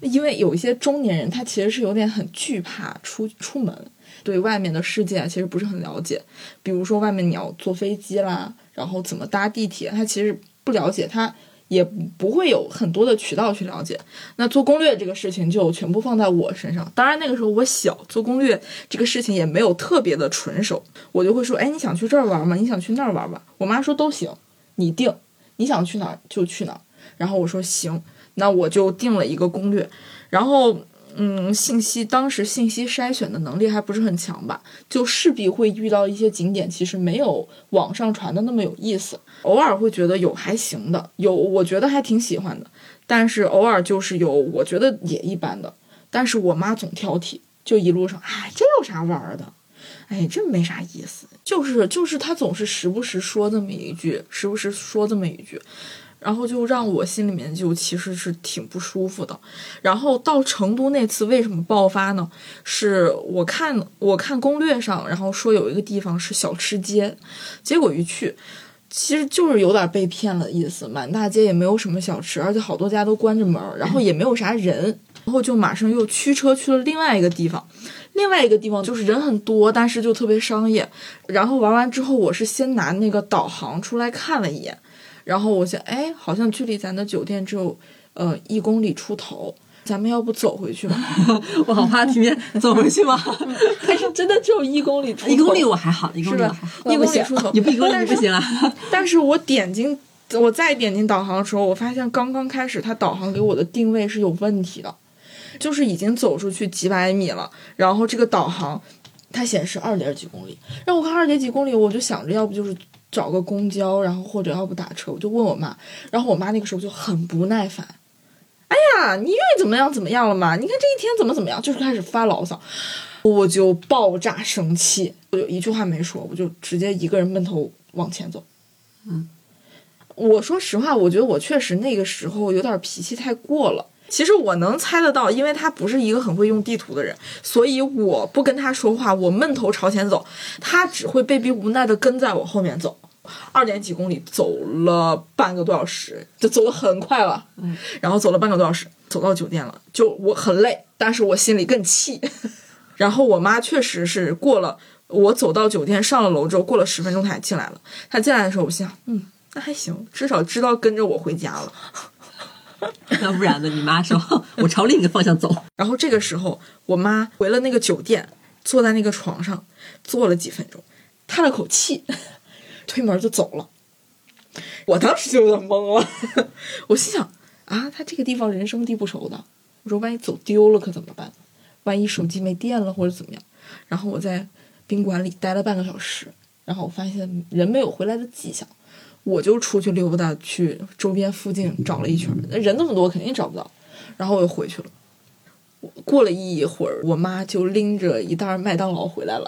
因为有一些中年人，他其实是有点很惧怕出出门，对外面的世界其实不是很了解。比如说外面你要坐飞机啦，然后怎么搭地铁，他其实不了解，他也不会有很多的渠道去了解。那做攻略这个事情就全部放在我身上。当然那个时候我小，做攻略这个事情也没有特别的纯熟，我就会说：“哎，你想去这儿玩吗？你想去那儿玩吧？”我妈说：“都行，你定，你想去哪儿就去哪儿。”然后我说行，那我就定了一个攻略。然后，嗯，信息当时信息筛选的能力还不是很强吧，就势必会遇到一些景点，其实没有网上传的那么有意思。偶尔会觉得有还行的，有我觉得还挺喜欢的，但是偶尔就是有我觉得也一般的。但是我妈总挑剔，就一路上，哎，这有啥玩的？哎，这没啥意思。就是就是她总是时不时说这么一句，时不时说这么一句。然后就让我心里面就其实是挺不舒服的。然后到成都那次为什么爆发呢？是我看我看攻略上，然后说有一个地方是小吃街，结果一去，其实就是有点被骗了意思。满大街也没有什么小吃，而且好多家都关着门，然后也没有啥人，然后就马上又驱车去了另外一个地方。另外一个地方就是人很多，但是就特别商业。然后玩完之后，我是先拿那个导航出来看了一眼。然后我想，哎，好像距离咱的酒店只有，呃，一公里出头，咱们要不走回去吧？我好怕听见走回去吗？但是真的只有一公里出头，一公里我还好，一公里？一公里出头，你不一公里不行啊。但是我点进，我再点进导航的时候，我发现刚刚开始，它导航给我的定位是有问题的，就是已经走出去几百米了，然后这个导航它显示二点几公里，让我看二点几公里，我就想着要不就是。找个公交，然后或者要不打车，我就问我妈，然后我妈那个时候就很不耐烦，哎呀，你愿意怎么样怎么样了嘛？你看这一天怎么怎么样，就是开始发牢骚，我就爆炸生气，我就一句话没说，我就直接一个人闷头往前走。嗯，我说实话，我觉得我确实那个时候有点脾气太过了。其实我能猜得到，因为他不是一个很会用地图的人，所以我不跟他说话，我闷头朝前走，他只会被逼无奈的跟在我后面走。二点几公里，走了半个多小时，就走得很快了。嗯，然后走了半个多小时，走到酒店了，就我很累，但是我心里更气。然后我妈确实是过了，我走到酒店上了楼之后，过了十分钟她也进来了。她进来的时候，我心想，嗯，那还行，至少知道跟着我回家了。要 不然呢？你妈说 我朝另一个方向走。然后这个时候，我妈回了那个酒店，坐在那个床上坐了几分钟，叹了口气，推门就走了。我当时就有点懵了，我心想啊，他这个地方人生地不熟的，我说万一走丢了可怎么办？万一手机没电了或者怎么样？然后我在宾馆里待了半个小时，然后我发现人没有回来的迹象。我就出去溜达，去周边附近找了一圈，人那么多，肯定找不到。然后我又回去了。过了一会儿，我妈就拎着一袋麦当劳回来了。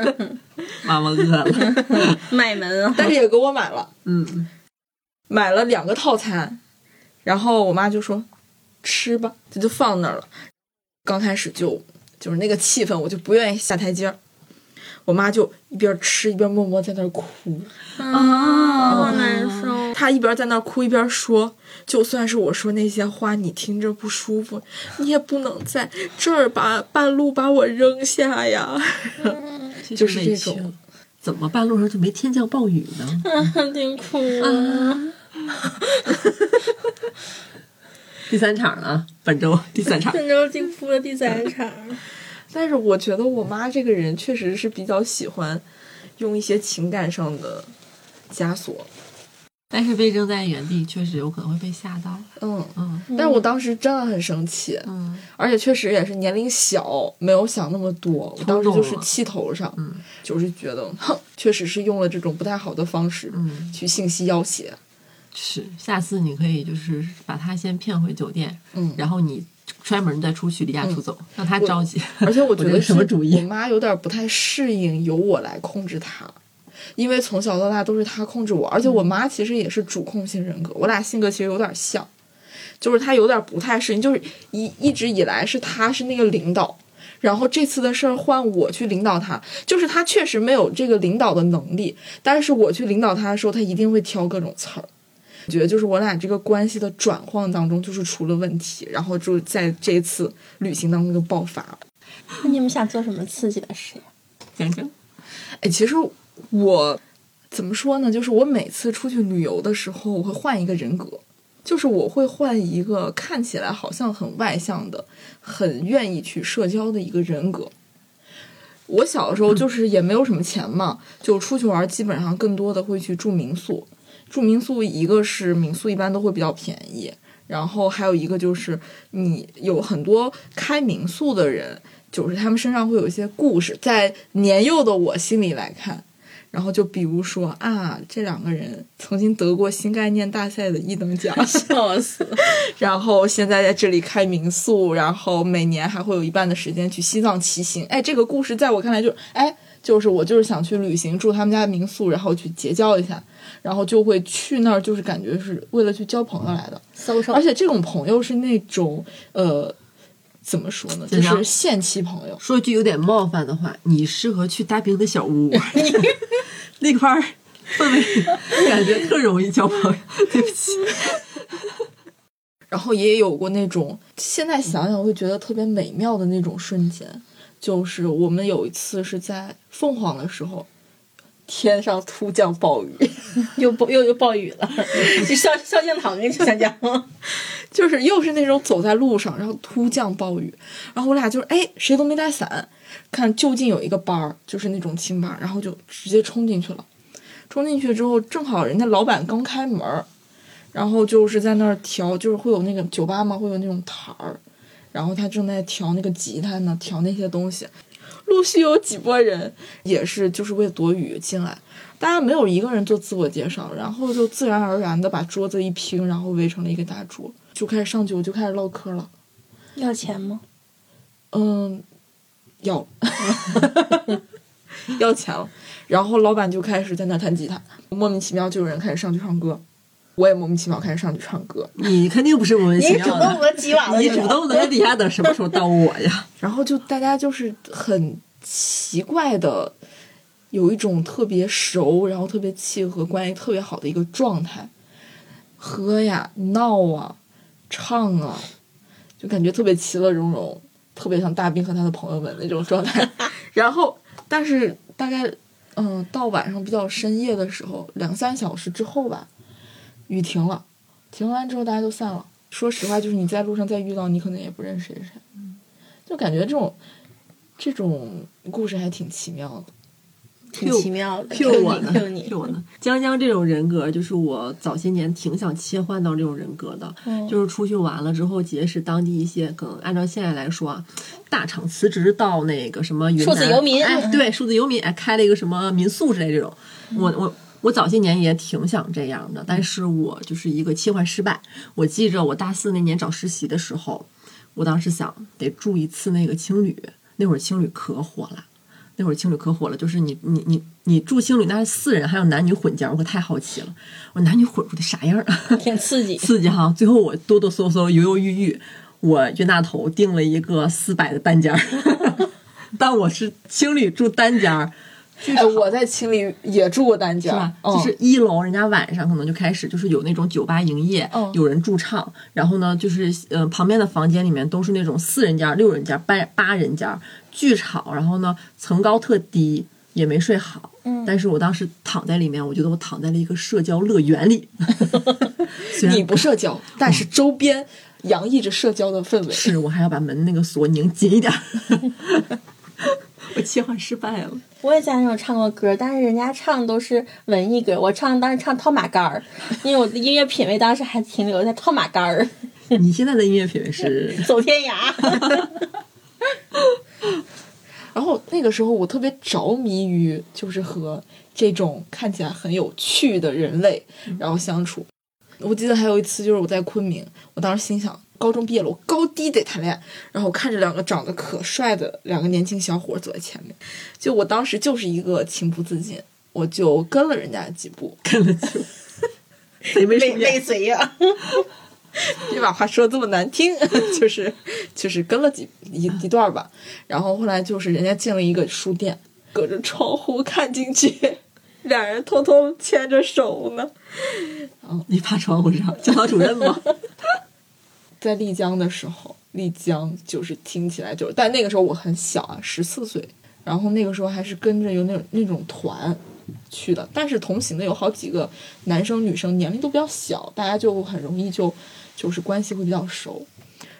妈妈饿了，卖门啊！但是也给我买了，嗯，买了两个套餐。然后我妈就说：“吃吧。”这就放那儿了。刚开始就就是那个气氛，我就不愿意下台阶儿。我妈就一边吃一边默默在那儿哭。啊，好难受。她一边在那哭一边说：“就算是我说那些话，你听着不舒服，你也不能在这儿把半路把我扔下呀。就是这种，怎么半路上就没天降暴雨呢？挺苦啊。第三场了，本周第三场，本周进铺的第三场。但是我觉得我妈这个人确实是比较喜欢用一些情感上的枷锁。但是被扔在原地，确实有可能会被吓到。嗯嗯，但是我当时真的很生气，嗯，而且确实也是年龄小，没有想那么多。我当时就是气头上，嗯，就是觉得，哼，确实是用了这种不太好的方式，嗯，去信息要挟。是，下次你可以就是把他先骗回酒店，嗯，然后你摔门再出去离家出走，让他着急。而且我 觉得什么主意？我妈有点不太适应由我来控制她。因为从小到大都是她控制我，而且我妈其实也是主控性人格，我俩性格其实有点像，就是她有点不太适应，就是一一直以来是她是那个领导，然后这次的事儿换我去领导他，就是他确实没有这个领导的能力，但是我去领导他的时候，他一定会挑各种刺儿。我觉得就是我俩这个关系的转换当中，就是出了问题，然后就在这次旅行当中就爆发了。那你们想做什么刺激的事呀？讲讲。哎，其实我怎么说呢？就是我每次出去旅游的时候，我会换一个人格，就是我会换一个看起来好像很外向的、很愿意去社交的一个人格。我小的时候就是也没有什么钱嘛，就出去玩，基本上更多的会去住民宿。住民宿，一个是民宿一般都会比较便宜，然后还有一个就是你有很多开民宿的人，就是他们身上会有一些故事，在年幼的我心里来看，然后就比如说啊，这两个人曾经得过新概念大赛的一等奖，笑死！然后现在在这里开民宿，然后每年还会有一半的时间去西藏骑行。哎，这个故事在我看来就哎，就是我就是想去旅行，住他们家民宿，然后去结交一下。然后就会去那儿，就是感觉是为了去交朋友来的，而且这种朋友是那种呃，怎么说呢，就是限期朋友。说句有点冒犯的话，你适合去大兵的小屋，那块儿氛围感觉特容易交朋友。对不起。然后也有过那种，现在想想会觉得特别美妙的那种瞬间，就是我们有一次是在凤凰的时候。天上突降暴雨，又暴又又暴雨了。就萧萧敬腾跟想讲，就是又是那种走在路上，然后突降暴雨，然后我俩就是哎谁都没带伞，看就近有一个班儿，就是那种清班，然后就直接冲进去了。冲进去之后，正好人家老板刚开门，然后就是在那儿调，就是会有那个酒吧嘛，会有那种台儿，然后他正在调那个吉他呢，调那些东西。陆续有几波人也是就是为躲雨进来，大家没有一个人做自我介绍，然后就自然而然的把桌子一拼，然后围成了一个大桌，就开始上酒，就开始唠嗑了。要钱吗？嗯，要，要钱了。然后老板就开始在那弹吉他，莫名其妙就有人开始上去唱歌。我也莫名其妙开始上去唱歌，你肯定不是莫名其妙的。你主动的几晚了？你主动的在底下等什么时候到我呀？然后就大家就是很奇怪的，有一种特别熟，然后特别契合、关系特别好的一个状态，喝呀、闹啊、唱啊，就感觉特别其乐融融，特别像大兵和他的朋友们那种状态。然后，但是大概嗯，到晚上比较深夜的时候，两三小时之后吧。雨停了，停完之后大家都散了。说实话，就是你在路上再遇到，你可能也不认识谁是谁。就感觉这种这种故事还挺奇妙的，挺奇妙的。Q 我呢？Q 我呢？江江这种人格，就是我早些年挺想切换到这种人格的。就是出去玩了之后，结识当地一些，可能按照现在来说啊，大厂辞职到那个什么云南，数字游民，哎，对，数字游民，哎，开了一个什么民宿之类这种。我我。我早些年也挺想这样的，但是我就是一个切换失败。我记着我大四那年找实习的时候，我当时想得住一次那个青旅，那会儿青旅可火了，那会儿青旅可火了。就是你你你你住青旅，那是四人还有男女混间，我可太好奇了。我男女混住的啥样啊？挺刺激，刺激哈！最后我哆哆嗦嗦、犹犹豫豫，我冤大头订了一个四百的单间儿，但我是青旅住单间儿。我在青旅也住过单间，是吧？就是一楼，人家晚上可能就开始就是有那种酒吧营业，有人驻唱。然后呢，就是呃旁边的房间里面都是那种四人间、六人间、八八人间，巨吵。然后呢，层高特低，也没睡好。嗯，但是我当时躺在里面，我觉得我躺在了一个社交乐园里。你不社交，但是周边洋溢着社交的氛围。是我还要把门那个锁拧紧一点。我切换失败了。我也在那种唱过歌，但是人家唱都是文艺歌，我唱当时唱套马杆儿，因为我的音乐品味当时还停留在套马杆儿。你现在的音乐品味是 走天涯。然后那个时候我特别着迷于就是和这种看起来很有趣的人类然后相处。我记得还有一次就是我在昆明，我当时心想。高中毕业了，我高低得谈恋爱。然后我看着两个长得可帅的两个年轻小伙走在前面，就我当时就是一个情不自禁，我就跟了人家几步，跟了就，没没嘴呀？你把话说的这么难听，就是就是跟了几一一段吧。然后后来就是人家进了一个书店，隔着窗户看进去，俩人偷偷牵着手呢。哦你趴窗户上，教导主任吗？在丽江的时候，丽江就是听起来就是，但那个时候我很小啊，十四岁，然后那个时候还是跟着有那种那种团去的，但是同行的有好几个男生女生，年龄都比较小，大家就很容易就就是关系会比较熟。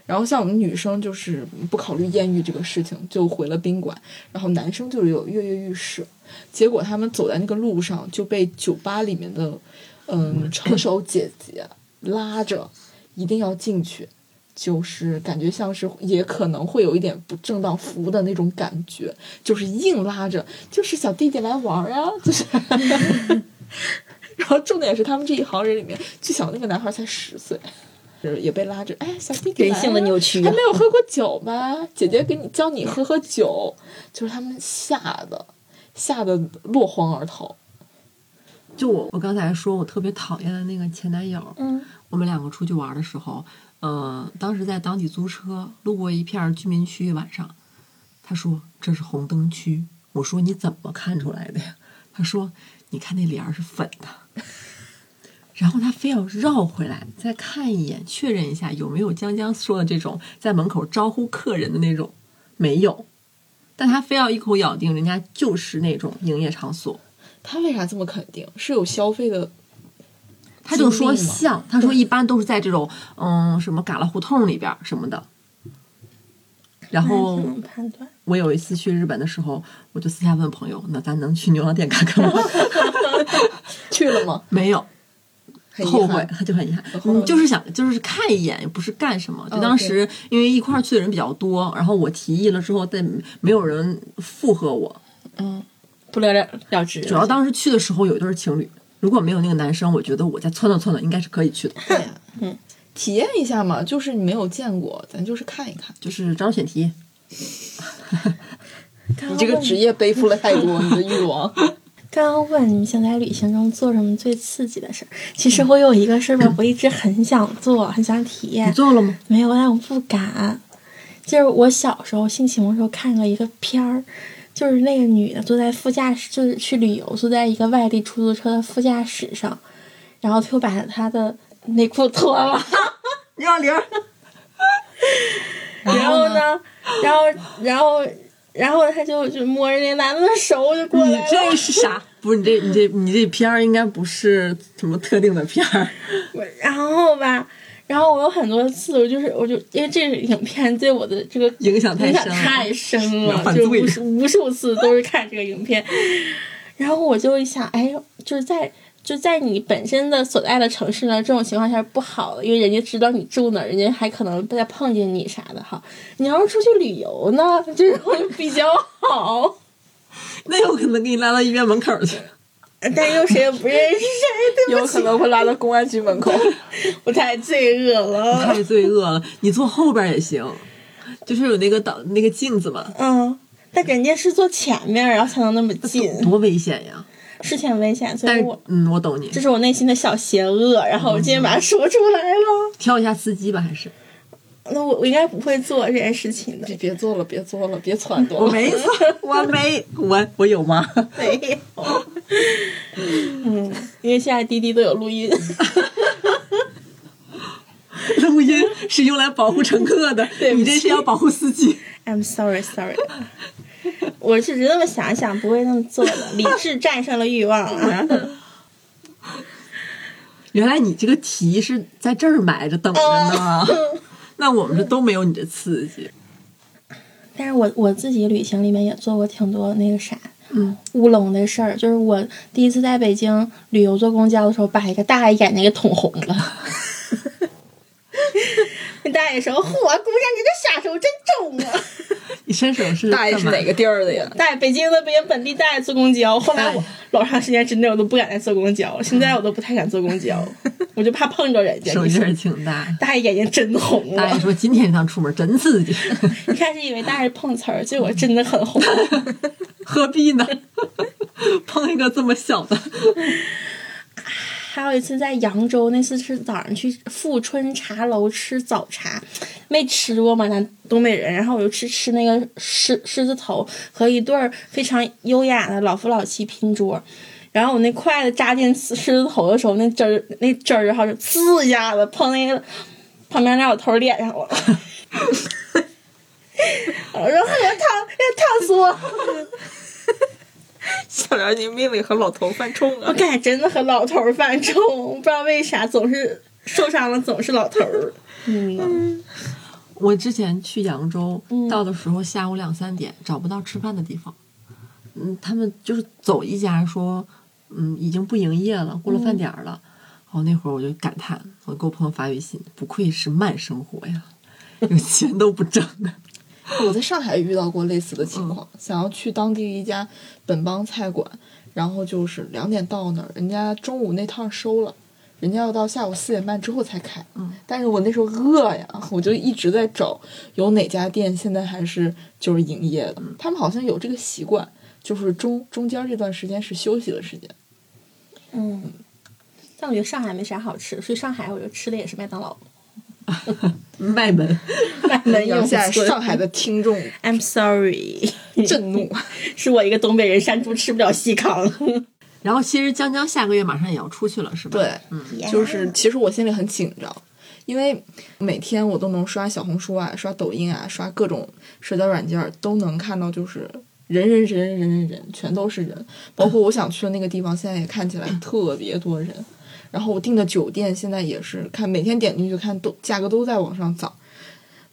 然后像我们女生就是不考虑艳遇这个事情，就回了宾馆。然后男生就是有跃跃欲试，结果他们走在那个路上就被酒吧里面的嗯成熟姐姐拉着，一定要进去，就是感觉像是也可能会有一点不正当服务的那种感觉，就是硬拉着，就是小弟弟来玩儿啊，就是。然后重点是他们这一行人里面最小的那个男孩才十岁。就是也被拉着，哎，小弟弟来人性的啊扭曲啊还没有喝过酒吧？姐姐给你教你喝喝酒，就是他们吓得，吓得落荒而逃。就我我刚才说我特别讨厌的那个前男友，嗯，我们两个出去玩的时候，嗯、当时在当地租车，路过一片居民区，晚上，他说这是红灯区，我说你怎么看出来的呀？他说你看那帘儿是粉的，然后他非要绕回来再看一眼，确认一下有没有江江说的这种在门口招呼客人的那种，没有，但他非要一口咬定人家就是那种营业场所。他为啥这么肯定？是有消费的，他就说像，他说一般都是在这种嗯什么旮旯胡同里边什么的。然后。我有一次去日本的时候，我就私下问朋友，那咱能去牛郎店看看吗？去了吗？没有，后悔，他就很遗憾就是想就是看一眼，也不是干什么。就哦当时因为一块儿去的人比较多，然后我提议了之后，但没有人附和我。嗯，不了了了之。主要当时去的时候有一对情侣，如果没有那个男生，我觉得我再撺掇撺掇应该是可以去的。对呀，嗯，体验一下嘛，就是你没有见过，咱就是看一看。就是招选题，你这个职业背负了太多，你的欲望。刚刚问你们想在旅行中做什么最刺激的事儿，其实我有一个事儿吧，我一直很想做，很想体验你，做了吗？没有，但我不敢。就是我小时候性启蒙的时候看过一个片儿，就是那个女的坐在副驾驶，就是去旅游，坐在一个外地出租车的副驾驶上，然后就把她的内裤脱了，幺零，然后呢，然后然后然后她就就摸着那男的的手就过你来了，你这是啥？不是你这你这你这片儿应该不是什么特定的片儿，然后吧，然后我有很多次，我就是我就因为这个影片对我的这个影响太深了太深了，就无数无数次都是看这个影片，然后我就一想，哎，就是在就在你本身的所在的城市呢，这种情况下是不好的，因为人家知道你住哪儿，人家还可能再碰见你啥的哈。你要是出去旅游呢，这种就 比较好，那有可能给你拉到医院门口去。但又谁也不认识谁，对不起，有可能会拉到公安局门口。我太罪恶了。太罪恶了，你坐后边也行，就是有那个挡那个镜子嘛，嗯，但人家是坐前面，然后才能那么近，多危险呀！是挺危险。所但是以我嗯，我懂你，这是我内心的小邪恶，然后我今天把它说出来了。挑一下司机吧，还是那我我应该不会做这件事情的别，别做了，别做了，别撺掇了。我没错，我没我我有吗？没有。嗯，因为现在滴滴都有录音。录音是用来保护乘客的，对你这是要保护司机。I'm sorry, sorry。我是只这么想想，不会那么做的。理智战胜了欲望啊！原来你这个题是在这儿埋着等着呢，那我们这都没有你这刺激。但是我我自己旅行里面也做过挺多那个啥，嗯，乌龙的事儿。就是我第一次在北京旅游坐公交的时候，把一个大爷眼睛给捅红了。那 大爷说：“嚯，姑娘，你这下手真重啊 你伸手是大爷是哪个地儿的呀？！”大爷，北京的北京本地大爷坐公交。后来我老长时间之内我都不敢再坐公交了，现在我都不太敢坐公交，我就怕碰着人家。手劲儿挺大。大爷眼睛真红了，大爷说：“今天这趟出门真刺激，一开始以为大爷碰瓷儿，结果真的很红。何必呢？碰一个这么小的，还有一次在扬州，那次是早上去富春茶楼吃早茶，没吃过嘛，咱东北人，然后我就去吃那个狮狮子头和一对儿非常优雅的老夫老妻拼桌。然后我那筷子扎进狮狮子头的时候，那汁儿那汁儿哈就呲一下子碰那个旁边那老头脸上了。我说喝烫，烫死我！小梁，你命里和老头犯冲我啊！感觉真的和老头儿犯冲，不知道为啥总是受伤了，总是老头儿。嗯，我之前去扬州，嗯到的时候下午两三点，找不到吃饭的地方。嗯，他们就是走一家说，嗯，已经不营业了，过了饭点儿了。然后那会儿我就感叹，我给我朋友发微信，不愧是慢生活呀，有钱都不挣。我在上海遇到过类似的情况，想要去当地一家本帮菜馆，然后就是两点到那儿，人家中午那趟收了，人家要到下午四点半之后才开。嗯，但是我那时候饿呀，我就一直在找有哪家店现在还是就是营业的。他们好像有这个习惯，就是中中间这段时间是休息的时间。嗯，但我觉得上海没啥好吃，所以上海我就吃的也是麦当劳。卖萌，麦门让永存现在上海的听众，I'm sorry，震怒。是我一个东北人，山猪吃不了细糠。然后其实江江下个月马上也要出去了，是吧？对，嗯就是其实我心里很紧张，因为每天我都能刷小红书啊、刷抖音啊、刷各种社交软件，都能看到就是人人人人人人人全都是人，包括我想去的那个地方，现在也看起来特别多人。然后我订的酒店现在也是看每天点进去看都价格都在往上涨，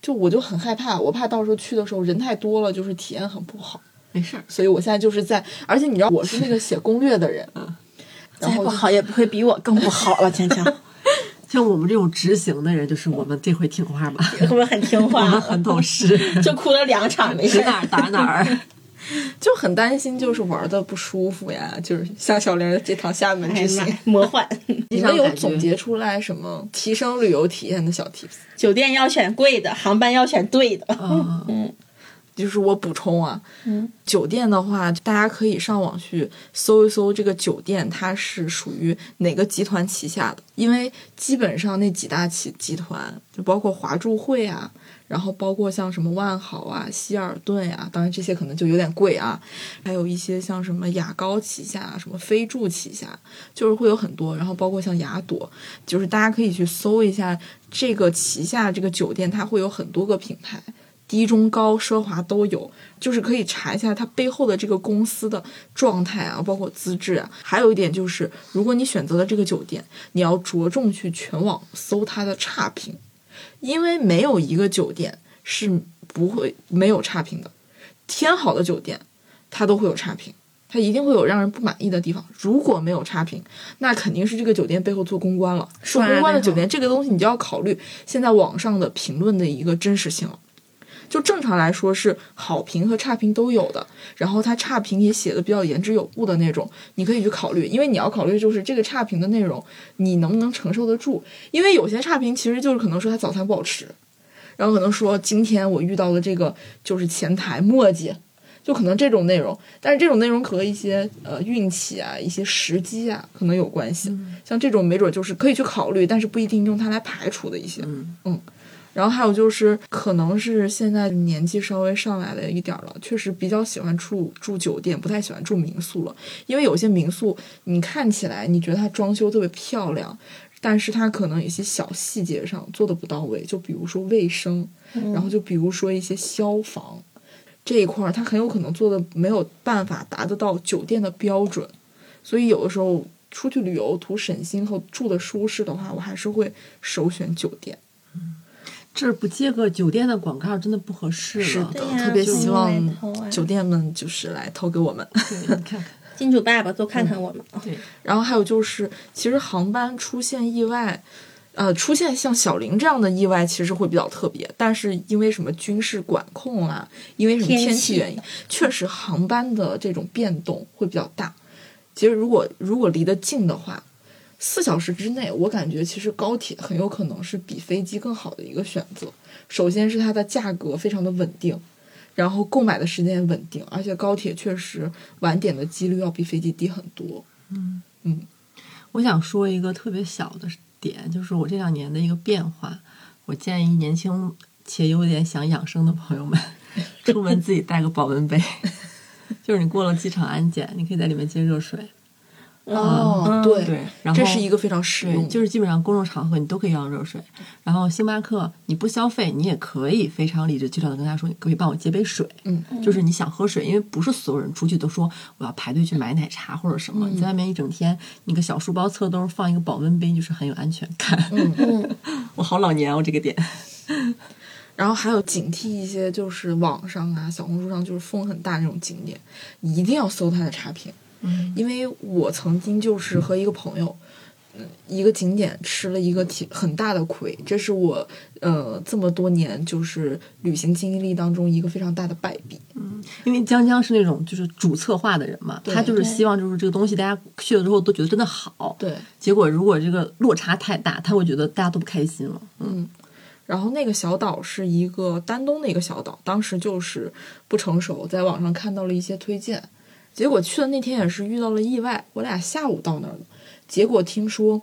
就我就很害怕，我怕到时候去的时候人太多了，就是体验很不好。没事儿。所以我现在就是在，而且你知道我是那个写攻略的人，然后就再不好也不会比我更不好了，强强。像我们这种执行的人，就是我们这回听话吧，我们很听我话们，很懂事，就哭了两场没事指。哪儿打哪儿。就很担心，就是玩的不舒服呀，就是像小玲儿这趟厦门哎之行魔幻！你们有总结出来什么提升旅游体验的小 tips？酒店要选贵的，航班要选对的。嗯，就是我补充啊，嗯，酒店的话，大家可以上网去搜一搜这个酒店它是属于哪个集团旗下的，因为基本上那几大集集团，就包括华住会啊，然后包括像什么万豪啊、希尔顿呀、当然这些可能就有点贵啊，还有一些像什么雅高旗下、什么飞住旗下，就是会有很多，然后包括像雅朵，就是大家可以去搜一下这个旗下这个酒店，它会有很多个品牌。低、中、高、奢华都有，就是可以查一下它背后的这个公司的状态啊，包括资质啊。还有一点就是，如果你选择了这个酒店，你要着重去全网搜它的差评，因为没有一个酒店是不会没有差评的。天好的酒店，它都会有差评，它一定会有让人不满意的地方。如果没有差评，那肯定是这个酒店背后做公关了。做公关的酒店，这个东西你就要考虑现在网上的评论的一个真实性了。就正常来说是好评和差评都有的，然后它差评也写的比较言之有物的那种，你可以去考虑，因为你要考虑就是这个差评的内容你能不能承受得住，因为有些差评其实就是可能说他早餐不好吃，然后可能说今天我遇到了这个就是前台墨迹，就可能这种内容，但是这种内容和一些呃运气啊、一些时机啊可能有关系，像这种没准就是可以去考虑，但是不一定用它来排除的一些，嗯然后还有就是，可能是现在年纪稍微上来了一点儿了，确实比较喜欢住住酒店，不太喜欢住民宿了。因为有些民宿，你看起来你觉得它装修特别漂亮，但是它可能有些小细节上做的不到位，就比如说卫生，然后就比如说一些消防这一块儿，它很有可能做的没有办法达得到酒店的标准。所以有的时候出去旅游图省心和住的舒适的话，我还是会首选酒店。这儿不接个酒店的广告真的不合适了。是的特别希望酒店们就是来投给我们。对，你看看，金主爸爸多看看我们然后还有就是，其实航班出现意外，呃，出现像小林这样的意外，其实会比较特别。但是因为什么军事管控啦，因为什么天气原因，确实航班的这种变动会比较大。其实如果如果离得近的话，四小时之内，我感觉其实高铁很有可能是比飞机更好的一个选择。首先是它的价格非常的稳定，然后购买的时间也稳定，而且高铁确实晚点的几率要比飞机低很多。嗯我想说一个特别小的点，就是我这两年的一个变化。我建议年轻且有点想养生的朋友们，出门自己带个保温杯，就是你过了机场安检，你可以在里面接热水。哦，嗯对对然后这是一个非常实，用，就是基本上公众场合你都可以要热水。然后星巴克你不消费，你也可以非常理直气壮的跟他说，你可以帮我接杯水。嗯，就是你想喝水，因为不是所有人出去都说我要排队去买奶茶或者什么。你在外面一整天，你个小书包侧兜放一个保温杯，就是很有安全感。嗯嗯，我好老年哦，这个点。然后还有警惕一些，就是网上啊、小红书上就是风很大那种景点，一定要搜它的差评。嗯，因为我曾经就是和一个朋友，嗯，一个景点吃了一个挺很大的亏，这是我呃这么多年就是旅行经历当中一个非常大的败笔。嗯因为江江是那种就是主策划的人嘛，他就是希望就是这个东西大家去了之后都觉得真的好。对，结果如果这个落差太大，他会觉得大家都不开心了。嗯然后那个小岛是一个丹东的一个小岛，当时就是不成熟，在网上看到了一些推荐，结果去的那天也是遇到了意外，我俩下午到那儿的，结果听说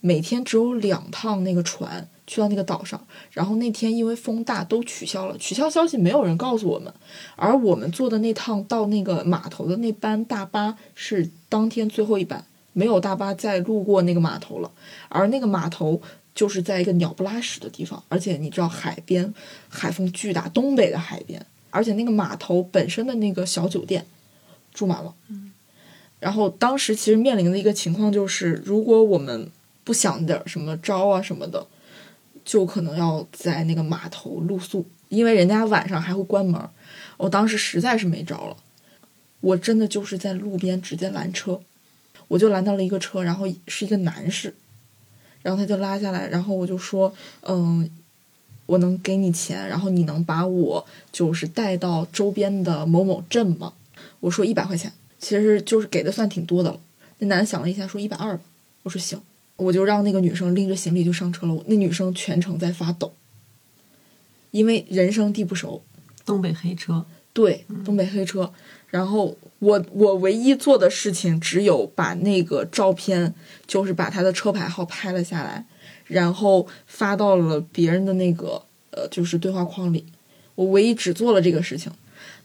每天只有两趟那个船去到那个岛上，然后那天因为风大都取消了，取消消息没有人告诉我们，而我们坐的那趟到那个码头的那班大巴是当天最后一班，没有大巴再路过那个码头了，而那个码头就是在一个鸟不拉屎的地方，而且你知道海边海风巨大，东北的海边，而且那个码头本身的那个小酒店住满了。然后当时其实面临的一个情况就是，如果我们不想点什么招啊什么的，就可能要在那个码头露宿，因为人家晚上还会关门。我当时实在是没招了，我真的就是在路边直接拦车，我就拦到了一个车，然后是一个男士，然后他就拉下来，然后我就说，嗯，我能给你钱，然后你能把我就是带到周边的某某镇吗？我说一百块钱，其实就是给的算挺多的了。那男的想了一下，说一百二吧。我说行，我就让那个女生拎着行李就上车了。那女生全程在发抖，因为人生地不熟，东北黑车，对，东北黑车。然后我我唯一做的事情只有把那个照片，就是把他的车牌号拍了下来，然后发到了别人的那个呃，就是对话框里。我唯一只做了这个事情，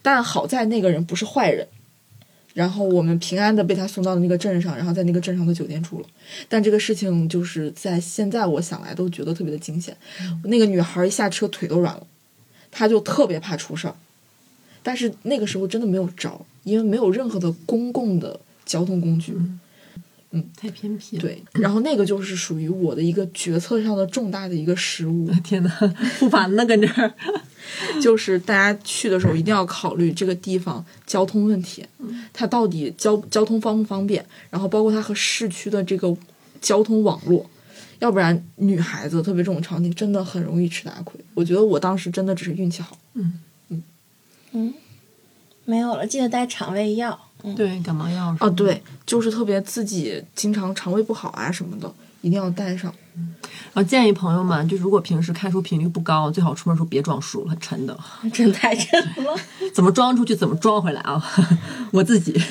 但好在那个人不是坏人。然后我们平安的被他送到了那个镇上，然后在那个镇上的酒店住了。但这个事情就是在现在我想来都觉得特别的惊险。那个女孩一下车腿都软了，她就特别怕出事儿。但是那个时候真的没有招，因为没有任何的公共的交通工具。太偏僻了。，对，然后那个就是属于我的一个决策上的重大的一个失误，天哪，复盘了跟这儿。就是大家去的时候一定要考虑这个地方交通问题，它到底交交通方不方便，然后包括它和市区的这个交通网络，要不然女孩子特别这种场景真的很容易吃大亏。我觉得我当时真的只是运气好。嗯嗯嗯没有了，记得带肠胃药。嗯，对，感冒药哦，对，就是特别自己经常肠胃不好啊什么的，一定要带上。然后建议朋友们，就如果平时看书频率不高，最好出门时候别装书，很沉的。真太沉了。怎么装出去，怎么装回来啊！我自己。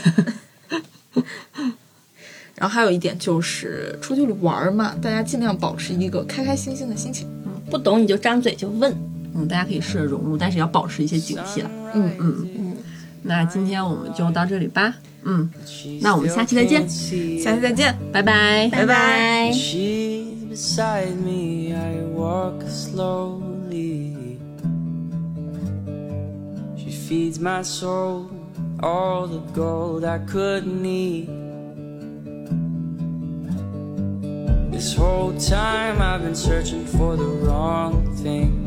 然后还有一点就是出去玩嘛，大家尽量保持一个开开心心的心情。不懂你就张嘴就问。嗯，大家可以试着融入，但是要保持一些警惕了。嗯嗯嗯。那今天我们就到这里吧。嗯，那我们下期再见，下期再见。拜拜。拜拜。 She's beside me, I walk slowly. She feeds my soul all the gold I could need. This whole time I've been searching for the wrong thing.